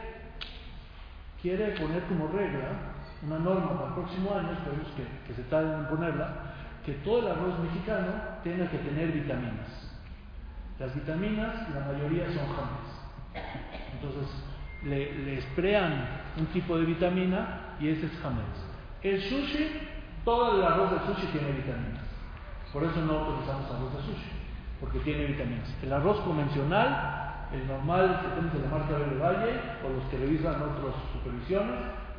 quiere poner como regla una norma para el próximo año, esperemos que, que se tarden en ponerla, que todo el arroz mexicano tenga que tener vitaminas. Las vitaminas, la mayoría son james. Entonces, le, le esprean un tipo de vitamina y ese es james. El sushi, todo el arroz de sushi tiene vitaminas. Por eso no utilizamos arroz de sushi, porque tiene vitaminas. El arroz convencional, el normal que tenemos de la marca Verde Valle, o los que revisan otras supervisiones,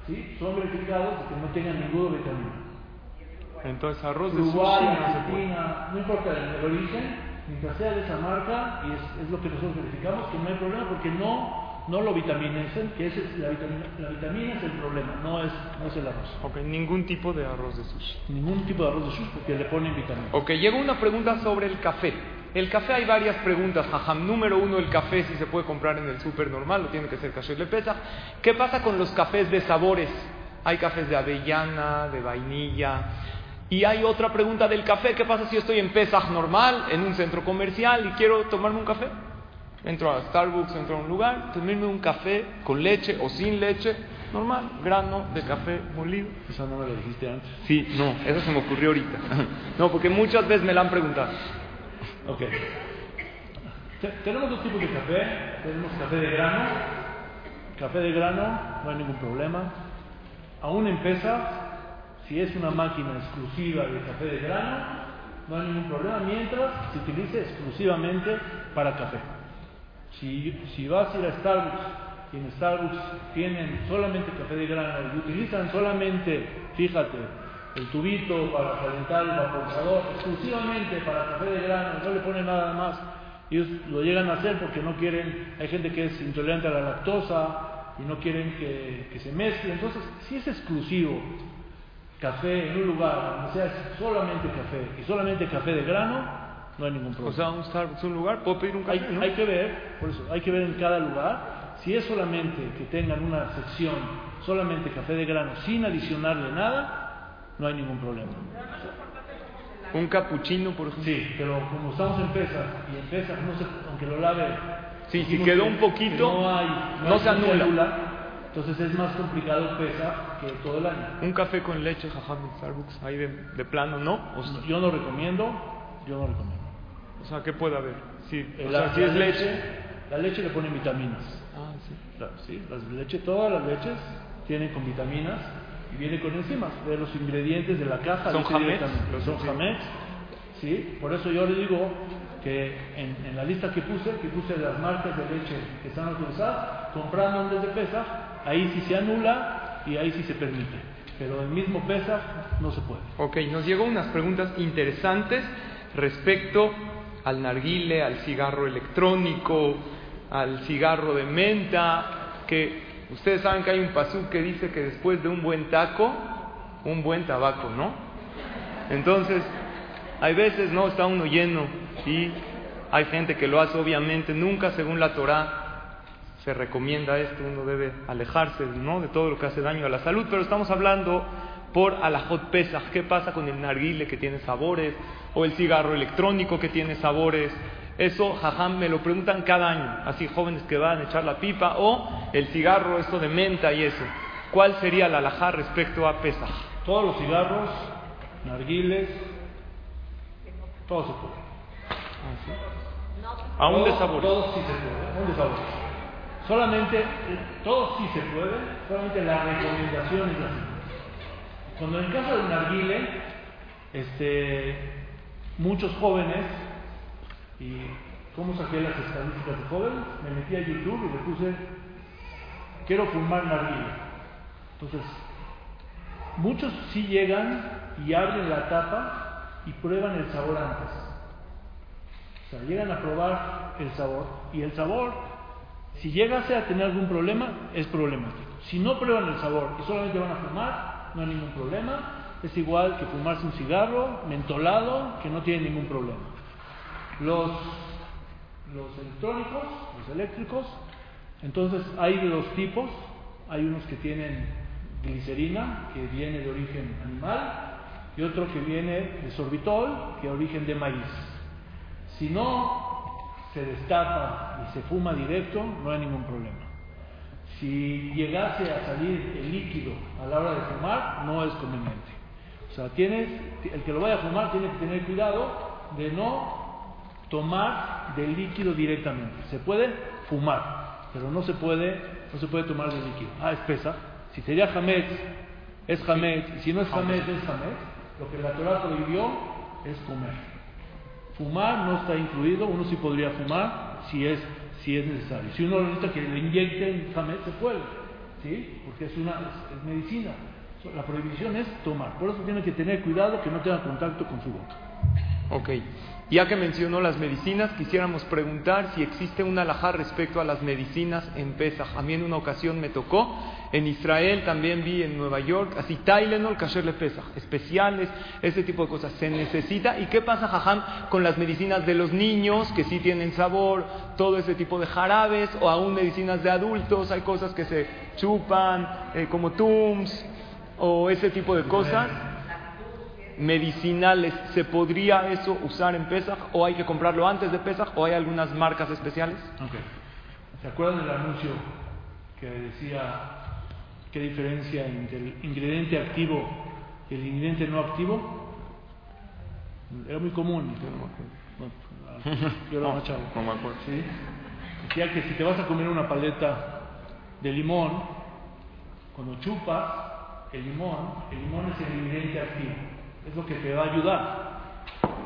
¿sí? son verificados que no tengan ninguna vitamina. Entonces, arroz de Uruguay, sushi no, no importa el, origen, mientras sea de esa marca, y es, es, lo que nosotros verificamos, que no hay problema porque no no lo vitaminesen, que es la vitamina, la vitamina es el problema, no es, no es el arroz. Ok, ningún tipo de arroz de sushi. Ningún tipo de arroz de sushi porque le ponen vitamina. Ok, llega una pregunta sobre el café. El café hay varias preguntas, jajam. Número uno, el café si se puede comprar en el súper normal, lo tiene que ser caché de pesa. ¿Qué pasa con los cafés de sabores? Hay cafés de avellana, de vainilla. Y hay otra pregunta del café, ¿qué pasa si estoy en Pesach normal, en un centro comercial y quiero tomarme un café? Entro a Starbucks, entro a un lugar, tomarme un café con leche o sin leche, normal, grano de café molido. Eso no me lo dijiste antes. Sí, no, eso se me ocurrió ahorita. (laughs) No, porque muchas veces me la han preguntado. Ok. Tenemos dos tipos de café. Tenemos café de grano. Café de grano, no hay ningún problema. Aún empieza, si es una máquina exclusiva de café de grano, no hay ningún problema mientras se utilice exclusivamente para café. Si, si vas a ir a Starbucks y en Starbucks tienen solamente café de grano y utilizan solamente, fíjate, el tubito para calentar el vaporizador exclusivamente para café de grano, no le ponen nada más, ellos lo llegan a hacer porque no quieren, hay gente que es intolerante a la lactosa y no quieren que, se mezcle, entonces si es exclusivo café en un lugar donde sea solamente café y solamente café de grano, no hay ningún problema. O sea, un Starbucks, un lugar, puedo pedir un café, hay, hay que ver, por eso, hay que ver en cada lugar, si es solamente que tengan una sección, solamente café de grano, sin adicionarle nada, no hay ningún problema. Un capuchino, por ejemplo. Sí, pero como estamos en pesas, y en pesas, no sé, aunque lo lave... Sí, si quedó un poquito, no, hay, no, se anula. entonces es más complicado pesa que todo el año. Un café con leche, jajam, en Starbucks, ahí de, de plano, ¿no? yo no recomiendo, yo no recomiendo. O sea, ¿qué puede haber? Sí, o sea, si es leche, la leche le ponen vitaminas. Ah, sí. La, sí, las leche, todas las leches tienen con vitaminas y viene con enzimas. De los ingredientes de la caja. ¿Son jamés? Son jamés. Sí, por eso yo le digo que en, en, la lista que puse, que puse las marcas de leche que están autorizadas, comprando antes de pesa, ahí sí se anula y ahí sí se permite. Pero el mismo pesa no se puede. Ok, nos llegó unas preguntas interesantes respecto al narguile, al cigarro electrónico, al cigarro de menta, que ustedes saben que hay un pasú que dice que después de un buen taco, un buen tabaco, ¿no? Entonces, hay veces no está uno lleno y hay gente que lo hace obviamente, nunca según la Torah se recomienda esto, uno debe alejarse ¿no? de todo lo que hace daño a la salud, pero estamos hablando por alajot pesach, qué pasa con el narguile que tiene sabores, o el cigarro electrónico que tiene sabores. Eso, jajam, me lo preguntan cada año, así jóvenes que van a echar la pipa, o el cigarro, esto de menta y eso. ¿Cuál sería la alajá respecto a Pesach? Todos los cigarros, narguiles, todo se puede. ¿Ah, Aún de sabor. Todos sí se puede, aún de sabor. Solamente, eh, todos sí se puede, solamente la recomendación es así. Cuando en caso del narguile, este, muchos jóvenes, y ¿cómo saqué las estadísticas de jóvenes? Me metí a YouTube y le puse quiero fumar narguilé. Entonces, muchos sí llegan y abren la tapa y prueban el sabor antes. O sea, llegan a probar el sabor y el sabor, si llegase a tener algún problema, es problemático. Si no prueban el sabor y solamente van a fumar, no hay ningún problema. Es igual que fumarse un cigarro mentolado, que no tiene ningún problema. Los, electrónicos, los eléctricos, entonces hay de dos tipos. Hay unos que tienen glicerina, que viene de origen animal, y otro que viene de sorbitol, que es origen de maíz. Si no se destapa y se fuma directo, no hay ningún problema. Si llegase a salir el líquido a la hora de fumar, no es conveniente. O sea, tienes, el que lo vaya a fumar tiene que tener cuidado de no tomar del líquido directamente. Se puede fumar, pero no se puede, no se puede tomar del líquido. Ah, es pesa. Si sería jamet, es jamet. Y si no es jamet, es jamet. Lo que la Torah prohibió es comer. Fumar no está incluido, uno sí podría fumar si es, si es necesario. Si uno necesita que le inyecten se puede, ¿sí? Porque es, una, es medicina. La prohibición es tomar. Por eso tiene que tener cuidado que no tenga contacto con su boca. Ok. Ya que mencionó las medicinas, quisiéramos preguntar si existe un alajá respecto a las medicinas en Pesach. A mí en una ocasión me tocó, en Israel también vi en Nueva York, así Tylenol, Kasher Pesach, especiales, ese tipo de cosas. ¿Se necesita? ¿Y qué pasa, Jajam, con las medicinas de los niños que sí tienen sabor, todo ese tipo de jarabes, o aún medicinas de adultos? Hay cosas que se chupan, eh, como Tums, o ese tipo de cosas medicinales, ¿se podría eso usar en Pesach o hay que comprarlo antes de Pesach o hay algunas marcas especiales? Okay. ¿Se acuerdan del anuncio que decía qué diferencia entre el ingrediente activo y el ingrediente no activo? Era muy común. Yo (laughs) era más chavo. No me acuerdo. ¿Sí? Decía que si te vas a comer una paleta de limón, cuando chupas el limón, el limón es el ingrediente activo es lo que te va a ayudar.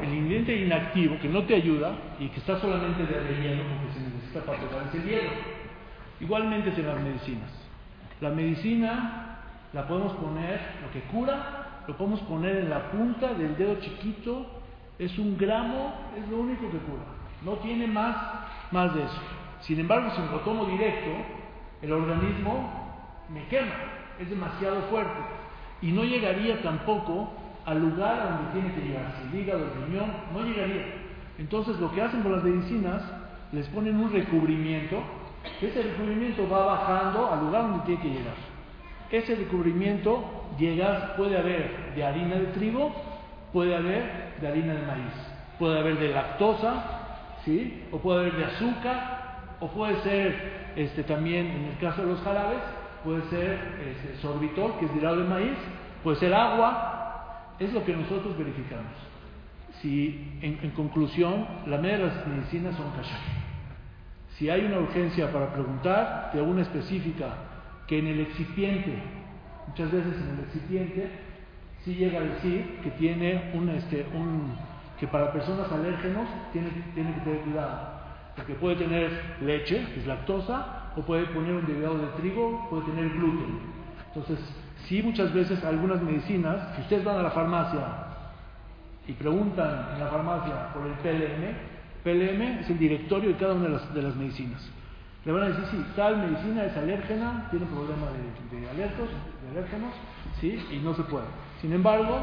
El ingrediente inactivo que no te ayuda y que está solamente de relleno porque se necesita para preparar ese hielo. Igualmente es en las medicinas. La medicina la podemos poner, lo que cura, lo podemos poner en la punta del dedo chiquito, es un gramo, es lo único que cura. No tiene más, más de eso. Sin embargo, si lo tomo directo, el organismo me quema, es demasiado fuerte. Y no llegaría tampoco al lugar a donde tiene que llegar, si el hígado, riñón, no llegaría. Entonces lo que hacen con las medicinas, les ponen un recubrimiento, ese recubrimiento va bajando al lugar donde tiene que llegar. Ese recubrimiento llega, puede haber de harina de trigo, puede haber de harina de maíz, puede haber de lactosa, ¿sí? o puede haber de azúcar, o puede ser este, también, en el caso de los jarabes, puede ser este, sorbitol, que es de de maíz, puede ser agua, es lo que nosotros verificamos. Si, en, conclusión, la media de las medicinas son kashar. Si hay una urgencia para preguntar de una específica que en el excipiente, muchas veces en el excipiente, sí llega a decir que tiene un, este, un que para personas alérgenos tiene, tiene que tener cuidado, porque puede tener leche, que es lactosa, o puede poner un derivado de trigo, puede tener gluten. Entonces, Sí, muchas veces algunas medicinas, si ustedes van a la farmacia y preguntan en la farmacia por el PLM, PLM es el directorio de cada una de las, de las medicinas. Le van a decir, sí, tal medicina es alérgena, tiene problema de, de, alertos, de alérgenos, sí, y no se puede. Sin embargo,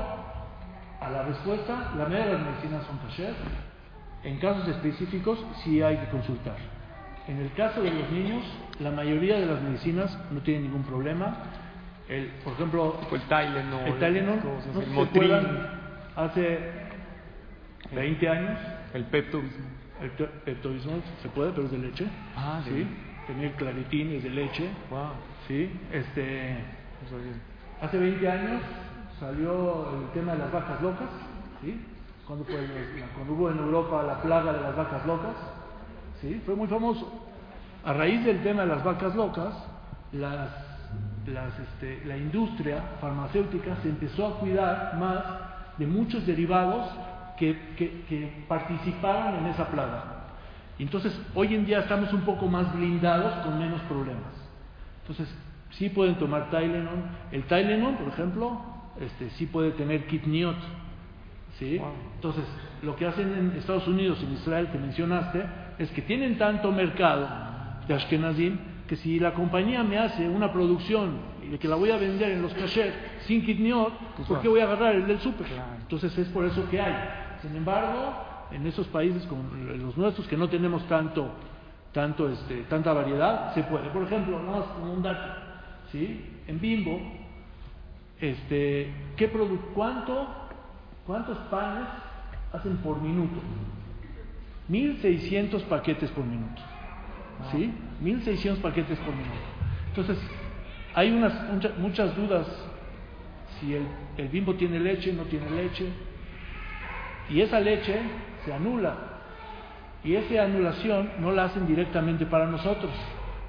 a la respuesta, la mayoría de las medicinas son kosher. En casos específicos sí hay que consultar. En el caso de los niños, la mayoría de las medicinas no tienen ningún problema el, por ejemplo, el Tylenol, el Tylenol no el Motrin, hace 20 años. El Pepto-Bismol. El Pepto-Bismol se puede, pero es de leche. Ah, sí. Tener claritín es de leche. Wow. Sí. Este, hace 20 años salió el tema de las vacas locas. ¿sí? Cuando, fue, cuando hubo en Europa la plaga de las vacas locas. ¿sí? Fue muy famoso. A raíz del tema de las vacas locas, las este, la industria farmacéutica se empezó a cuidar más de muchos derivados que, que, participaron en esa plaga. Entonces, hoy en día estamos un poco más blindados con menos problemas. Entonces, sí pueden tomar Tylenol. El Tylenol, por ejemplo, este, sí puede tener kitniot. ¿sí? Entonces, lo que hacen en Estados Unidos, en Israel, que mencionaste, es que tienen tanto mercado de Ashkenazim que si la compañía me hace una producción y que la voy a vender en los cachets sin kitniot, Pues ¿por qué voy a agarrar el del súper? Entonces es por eso que hay. Sin embargo, en esos países como los nuestros que no tenemos tanto, tanto este, tanta variedad, se puede. Por ejemplo, nada más como un dato, ¿sí? En Bimbo, este, ¿qué produ- cuánto, ¿cuántos panes hacen por minuto? 1600 paquetes por minuto. ¿Sí? 1600 paquetes por minuto. Entonces, hay unas, mucha- muchas dudas si el, bimbo tiene leche, no tiene leche. Y esa leche se anula. Y esa anulación no la hacen directamente para nosotros,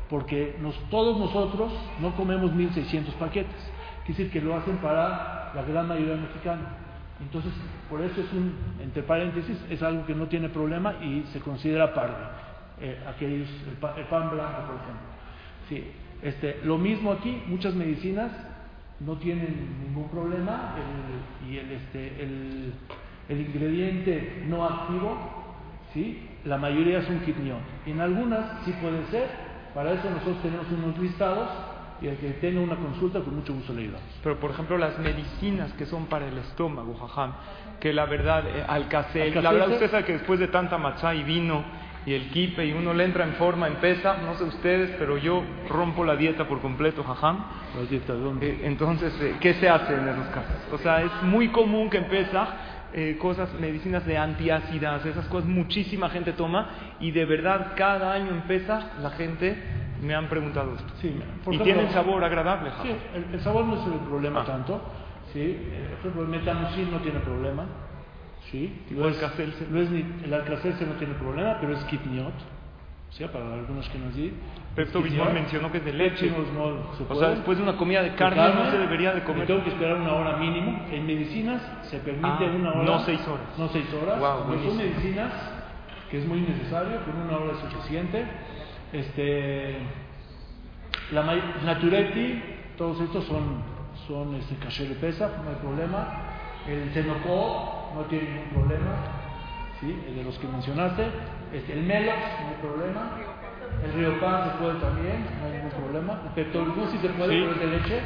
porque nos- todos nosotros no comemos 1600 paquetes. Quiere decir que lo hacen para la gran mayoría mexicana. Entonces, por eso es un, entre paréntesis, es algo que no tiene problema y se considera parve. Eh, aquellos, el, pa- el pan blanco, por ejemplo. Sí, este, lo mismo aquí, muchas medicinas no tienen ningún problema el- y el, este, el, el ingrediente no activo, ¿sí? la mayoría es un quitnión. En algunas sí puede ser, para eso nosotros tenemos unos listados y el que tenga una consulta con mucho gusto le ayudamos. Pero por ejemplo las medicinas que son para el estómago, jajam, que la verdad, eh, alcacel, la Alcacelser. verdad usted sabe que después de tanta machá y vino y el kipe y uno le entra en forma, empieza, no sé ustedes, pero yo rompo la dieta por completo, jajam. Eh, entonces, eh, ¿qué se hace en esos casos? O sea, es muy común que empieza eh, cosas, medicinas de antiácidas, esas cosas, muchísima gente toma y de verdad cada año empieza la gente me han preguntado esto. Sí, por y ejemplo, tienen sabor agradable, Sí, el, el sabor no es el problema Ah. tanto. ¿sí? Por ejemplo, el metamucil no tiene problema. ¿Sí? Lo es- ni- el alcacelser no tiene problema, pero es kitniot. ¿sí? Para algunos que nos di. Pepto Bismol mencionó que es de leche. Se O sea, después de una comida de De carne, no se debería de me comer. Tengo que esperar una hora mínimo. En medicinas se permite Ah, una hora. no seis horas. No seis horas. Cuando son medicinas, que es muy necesario, con una hora es suficiente. Este, la Naturetti, todos estos son, son este, caché de pesa, no hay problema. El Cenocó no tiene ningún problema, ¿sí? el de los que mencionaste. Este, el Melox, no hay problema. El Riopan se puede también, no hay ningún problema. El Peptolgus sí se puede, Sí. pero es de leche.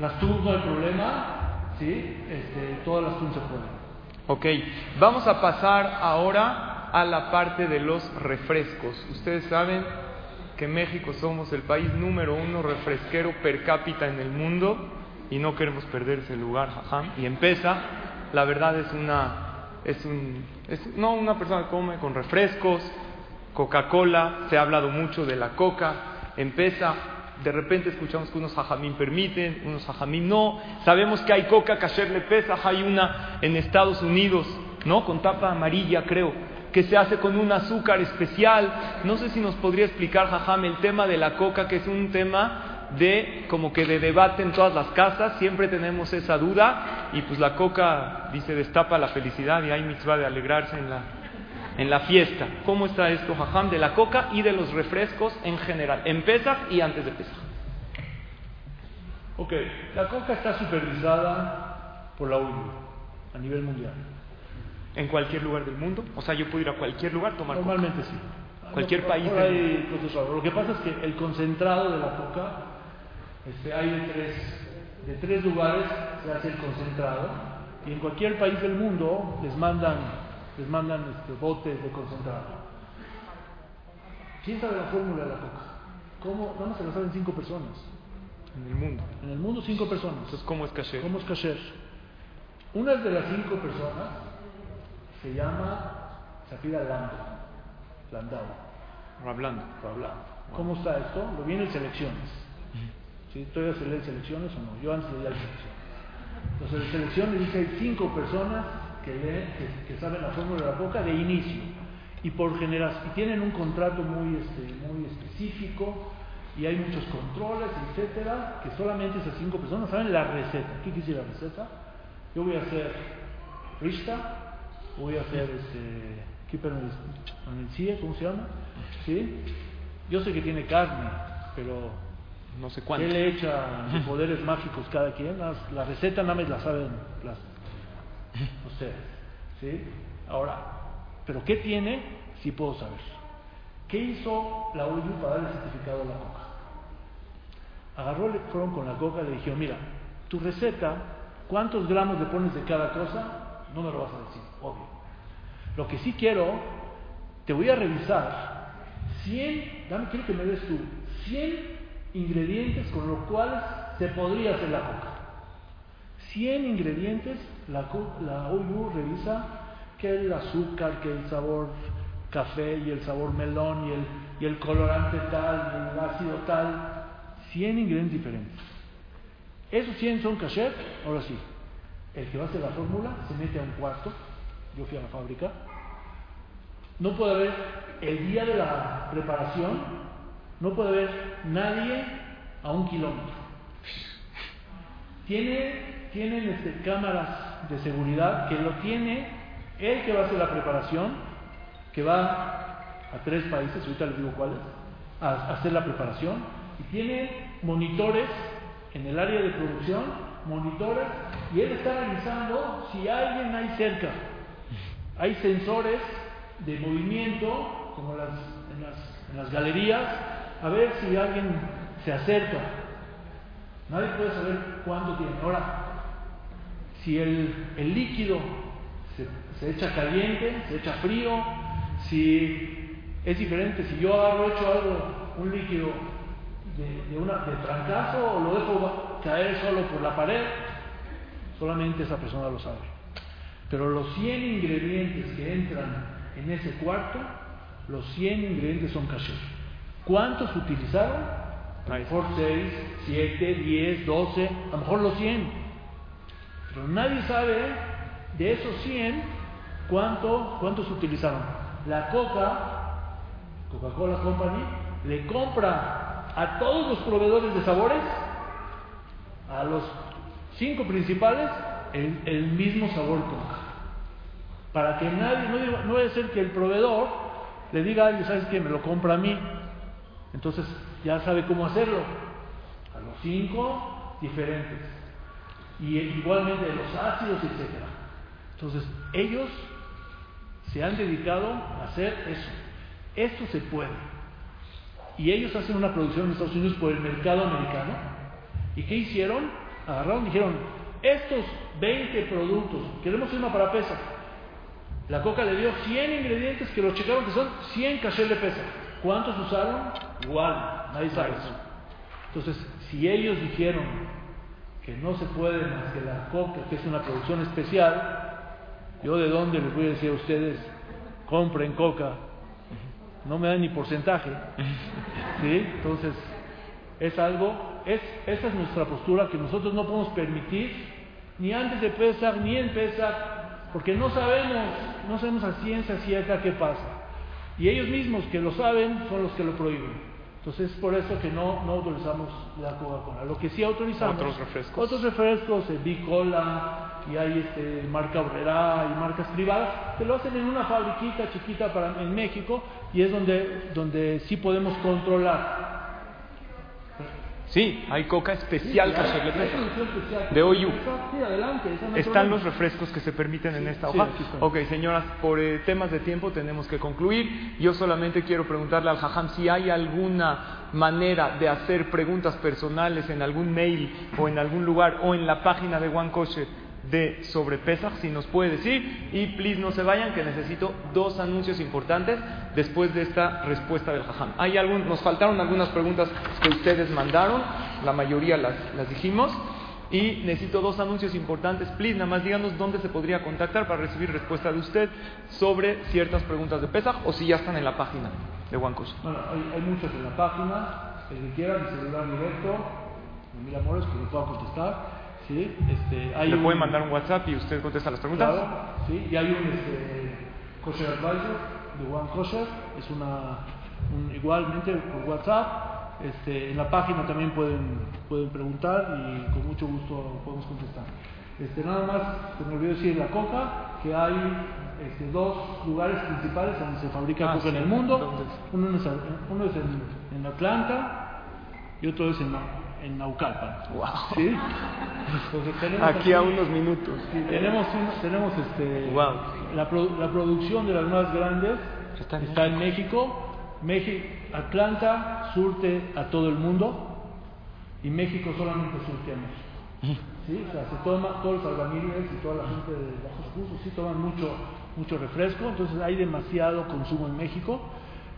Las TUB no hay problema, ¿sí? Este, todas las TUB se pueden. Ok, vamos a pasar ahora a la parte de los refrescos. Ustedes saben que México somos el país número uno refresquero per cápita en el mundo y no queremos perder ese lugar, jajam. Y empieza, la verdad es una, es un, es, no una persona que come con refrescos, Coca-Cola, se ha hablado mucho de la coca, empieza, de repente escuchamos que unos jajamín permiten, unos jajamín no, sabemos que hay coca kasher le pesa, hay una en Estados Unidos, ¿no? Con tapa amarilla creo, que se hace con un azúcar especial, no sé si nos podría explicar jajam el tema de la coca, que es un tema de como que de debate en todas las casas, siempre tenemos esa duda y pues la coca dice destapa la felicidad y hay mitzvah de alegrarse en la en la fiesta. ¿Cómo está esto, Jajam, de la coca y de los refrescos en general? En Pesach y antes de Pesach. Ok, la coca está supervisada por la ONU a nivel mundial. En cualquier lugar del mundo. O sea, yo puedo ir a cualquier lugar a tomar coca. Normalmente sí. Cualquier Por- país del. Lo que pasa es que el concentrado de la coca, este, hay de tres, de tres lugares se hace el concentrado y en cualquier país del mundo les mandan, les mandan este, botes de concentrado. ¿Quién sabe la fórmula de la coca? ¿Cómo? Nada más se la saben cinco personas. En el mundo. En el mundo cinco personas. Entonces, ¿cómo es kasher? ¿Cómo es kasher? Una de las cinco personas se llama Zafira Lando, Landau, hablar. ¿Cómo está esto? Lo viene en selecciones. ¿Sí? ¿Todavía se leen selecciones o no? Yo antes leía la selección. Entonces, en selecciones dice hay cinco personas que leen, que, que saben la fórmula de la coca de inicio. Y por generación, y tienen un contrato muy, este, muy específico, y hay muchos controles, etcétera, que solamente esas cinco personas saben la receta. ¿Qué decir la receta? Yo voy a hacer rista, voy a hacer este, keeper ¿cómo se llama? ¿Sí? Yo sé que tiene carne, pero no sé ¿Qué cuánto. le echa de poderes mágicos cada quien? Las- La receta nada más la saben las, ustedes. ¿sí? Ahora, ¿pero qué tiene? Sí puedo saber. ¿Qué hizo la ONU para darle certificado a la coca? Agarró, le- fueron con la coca y le dijeron, mira, tu receta, ¿cuántos gramos le pones de cada cosa? No me lo vas a decir, obvio. Lo que sí quiero, te voy a revisar 100, dame, quiero que me des tú 100 ingredientes con los cuales se podría hacer la coca. 100 ingredientes, la, la OU revisa que el azúcar, que el sabor café y el sabor melón y el, y el colorante tal y el ácido tal. 100 ingredientes diferentes. Esos 100 son kasher, ahora sí. El que va a hacer la fórmula se mete a un cuarto, yo fui a la fábrica, no puede haber el día de la preparación, no puede haber nadie a un kilómetro. Tiene, tienen este, cámaras de seguridad que lo tiene el que va a hacer la preparación, que va a tres países, ahorita les digo cuáles, a, hacer la preparación, y tiene monitores en el área de producción, monitores, y él está revisando si alguien hay cerca. Hay sensores de movimiento, como las, en las galerías, a ver si alguien se acerca. Nadie puede saber cuánto tiene. Ahora, si el, líquido se, se echa caliente, se echa frío, si es diferente, si yo agarro hecho algo, un líquido de, de, una, de trancazo o lo dejo caer solo por la pared, solamente esa persona lo sabe. Pero los 100 ingredientes que entran en ese cuarto, los 100 ingredientes son kasher. ¿Cuántos utilizaron? A lo mejor 6, 7, 10, 12, a lo mejor los 100. Pero nadie sabe de esos 100 cuánto, cuántos utilizaron. La Coca, Coca-Cola Company, le compra a todos los proveedores de sabores, a los cinco principales, el, el mismo sabor Coca. Para que nadie, no, no debe ser que el proveedor le diga a alguien, ¿sabes qué? Me lo compra a mí. Entonces ya sabe cómo hacerlo. A los cinco diferentes. Y igualmente de los ácidos, etc. Entonces ellos se han dedicado a hacer eso. Esto se puede. Y ellos hacen una producción en Estados Unidos por el mercado americano. ¿Y qué hicieron? Agarraron y dijeron, estos 20 productos, queremos una para pesa. La coca le dio 100 ingredientes que los checaron que son 100 caché de pesa. ¿Cuántos usaron? Igual, nadie sabe eso. Entonces, si ellos dijeron que no se puede más que la coca, que es una producción especial, yo de dónde les voy a decir a ustedes, compren coca, no me dan ni porcentaje. (laughs) ¿Sí? Entonces, es algo, es, esa es nuestra postura que nosotros no podemos permitir, ni antes de pesar, ni en pesar, porque no sabemos, no sabemos a ciencia cierta qué pasa. Y ellos mismos que lo saben son los que lo prohíben. Entonces es por eso que no, no autorizamos la Coca-Cola. Lo que sí autorizamos Otros refrescos. otros refrescos, eh, Bicola, y hay este, marca Obrera y marcas privadas, que lo hacen en una fabriquita chiquita para, en México y es donde, donde sí podemos controlar. Sí, hay coca especial Sí, kasher hay- de OU. Sí, adelante. no Están los refrescos que se permiten en esta hoja. ok, señoras, por eh, temas de tiempo tenemos que concluir. Yo solamente quiero preguntarle al Jajam si hay alguna manera de hacer preguntas personales en algún mail o en algún lugar o en la página de One Kosher de sobre Pesach, si nos puede decir. Y please no se vayan, que necesito dos anuncios importantes después de esta respuesta del Jajam. Hay algún, nos faltaron algunas preguntas que ustedes mandaron, la mayoría las, las dijimos. Y necesito dos anuncios importantes. Please, nada más díganos dónde se podría contactar para recibir respuesta de usted sobre ciertas preguntas de Pesach o si ya están en la página de Kosher. Bueno, hay, hay muchos en la página, el que quiera, mi celular directo, mil amores, que lo pueda contestar. ¿Sí? Este, hay Le un- pueden mandar un WhatsApp y usted contesta las preguntas. Claro, sí, y hay un este, kosher advisor de One Kosher, es una, un- igualmente por WhatsApp. Este, en la página también pueden, pueden preguntar y con mucho gusto podemos contestar. Este, nada más, se me olvidó decir en la coca que hay este, dos lugares principales donde se fabrica Ah, coca en el mundo. ¿Dónde es? Uno es, uno es en, en Atlanta y otro es en, en Naucalpan. Wow. ¿Sí? Aquí, a unos minutos. Sí, tenemos, tenemos este, wow. la, la, producción de las más grandes está en, está México. en México. Atlanta surte a todo el mundo y México solamente surte a México. ¿Sí? O sea, se toma, todos los albañiles y toda la gente de bajos cursos sí toman mucho, mucho refresco, entonces hay demasiado consumo en México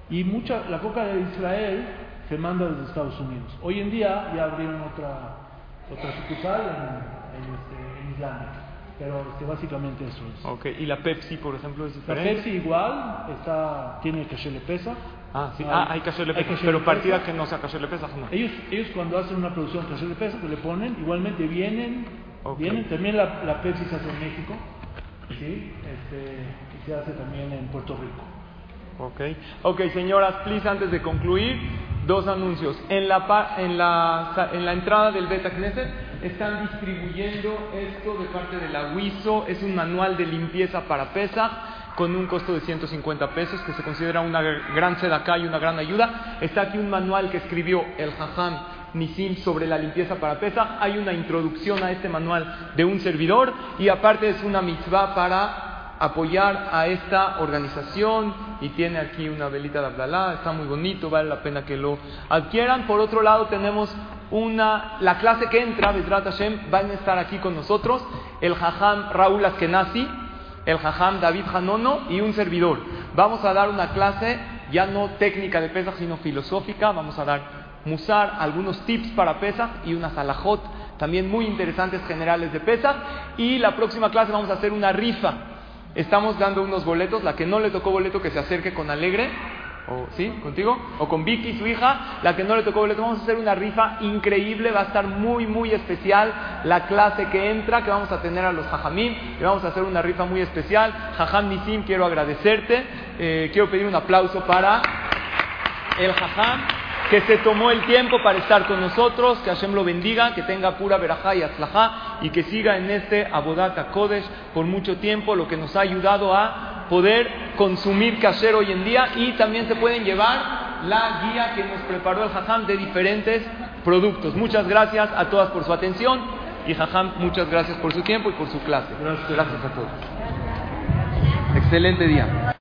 y mucha, la coca de Israel se manda desde Estados Unidos. Hoy en día ya abrieron otra, otra sucursal en, en, este, en Islandia. Pero este, básicamente eso es. Ok, ¿y la Pepsi, por ejemplo, es diferente? La Pepsi igual, está, tiene caché le pesa. Ah, sí, hay, ah, hay caché le pesa, pero partida que no sea caché le pesa, no. Ellos, ellos cuando hacen una producción caché le pesa, que le ponen, igualmente vienen, vienen, también la, la, Pepsi se hace en México, ¿sí? Este, y se hace también en Puerto Rico. Ok, ok, señoras, please, antes de concluir, dos anuncios. En la, en la, en la entrada del Beta Knesset están distribuyendo esto de parte de la WISO, es un manual de limpieza para pesa con un costo de 150 pesos, que se considera una gran acá y una gran ayuda. Está aquí un manual que escribió el Jajam Nisim sobre la limpieza para pesa. Hay una introducción a este manual de un servidor y aparte es una mitzvah para apoyar a esta organización y tiene aquí una velita de Abdalá, está muy bonito, vale la pena que lo adquieran. Por otro lado tenemos una, la clase que entra, Bezrat Hashem, van a estar aquí con nosotros el Jajam Raúl Askenazi, el Jajam David Hanono y un servidor. Vamos a dar una clase ya no técnica de Pesach, sino filosófica. Vamos a dar musar, algunos tips para Pesach y unas alajot también muy interesantes generales de Pesach. Y la próxima clase vamos a hacer una rifa Estamos dando unos boletos, la que no le tocó boleto que se acerque con Alegre, o sí, contigo, o con Vicky, su hija, la que no le tocó boleto, vamos a hacer una rifa increíble, va a estar muy, muy especial la clase que entra, que vamos a tener a los Jajamim, y vamos a hacer una rifa muy especial. Jajam Nisim, quiero agradecerte, eh, quiero pedir un aplauso para el Jajam que se tomó el tiempo para estar con nosotros, que Hashem lo bendiga, que tenga pura verajá y aslajá y que siga en este Abodata Kodesh por mucho tiempo, lo que nos ha ayudado a poder consumir kasher hoy en día y también se pueden llevar la guía que nos preparó el Jajam de diferentes productos. Muchas gracias a todas por su atención y Jajam, muchas gracias por su tiempo y por su clase. Gracias, gracias a todos. Excelente día.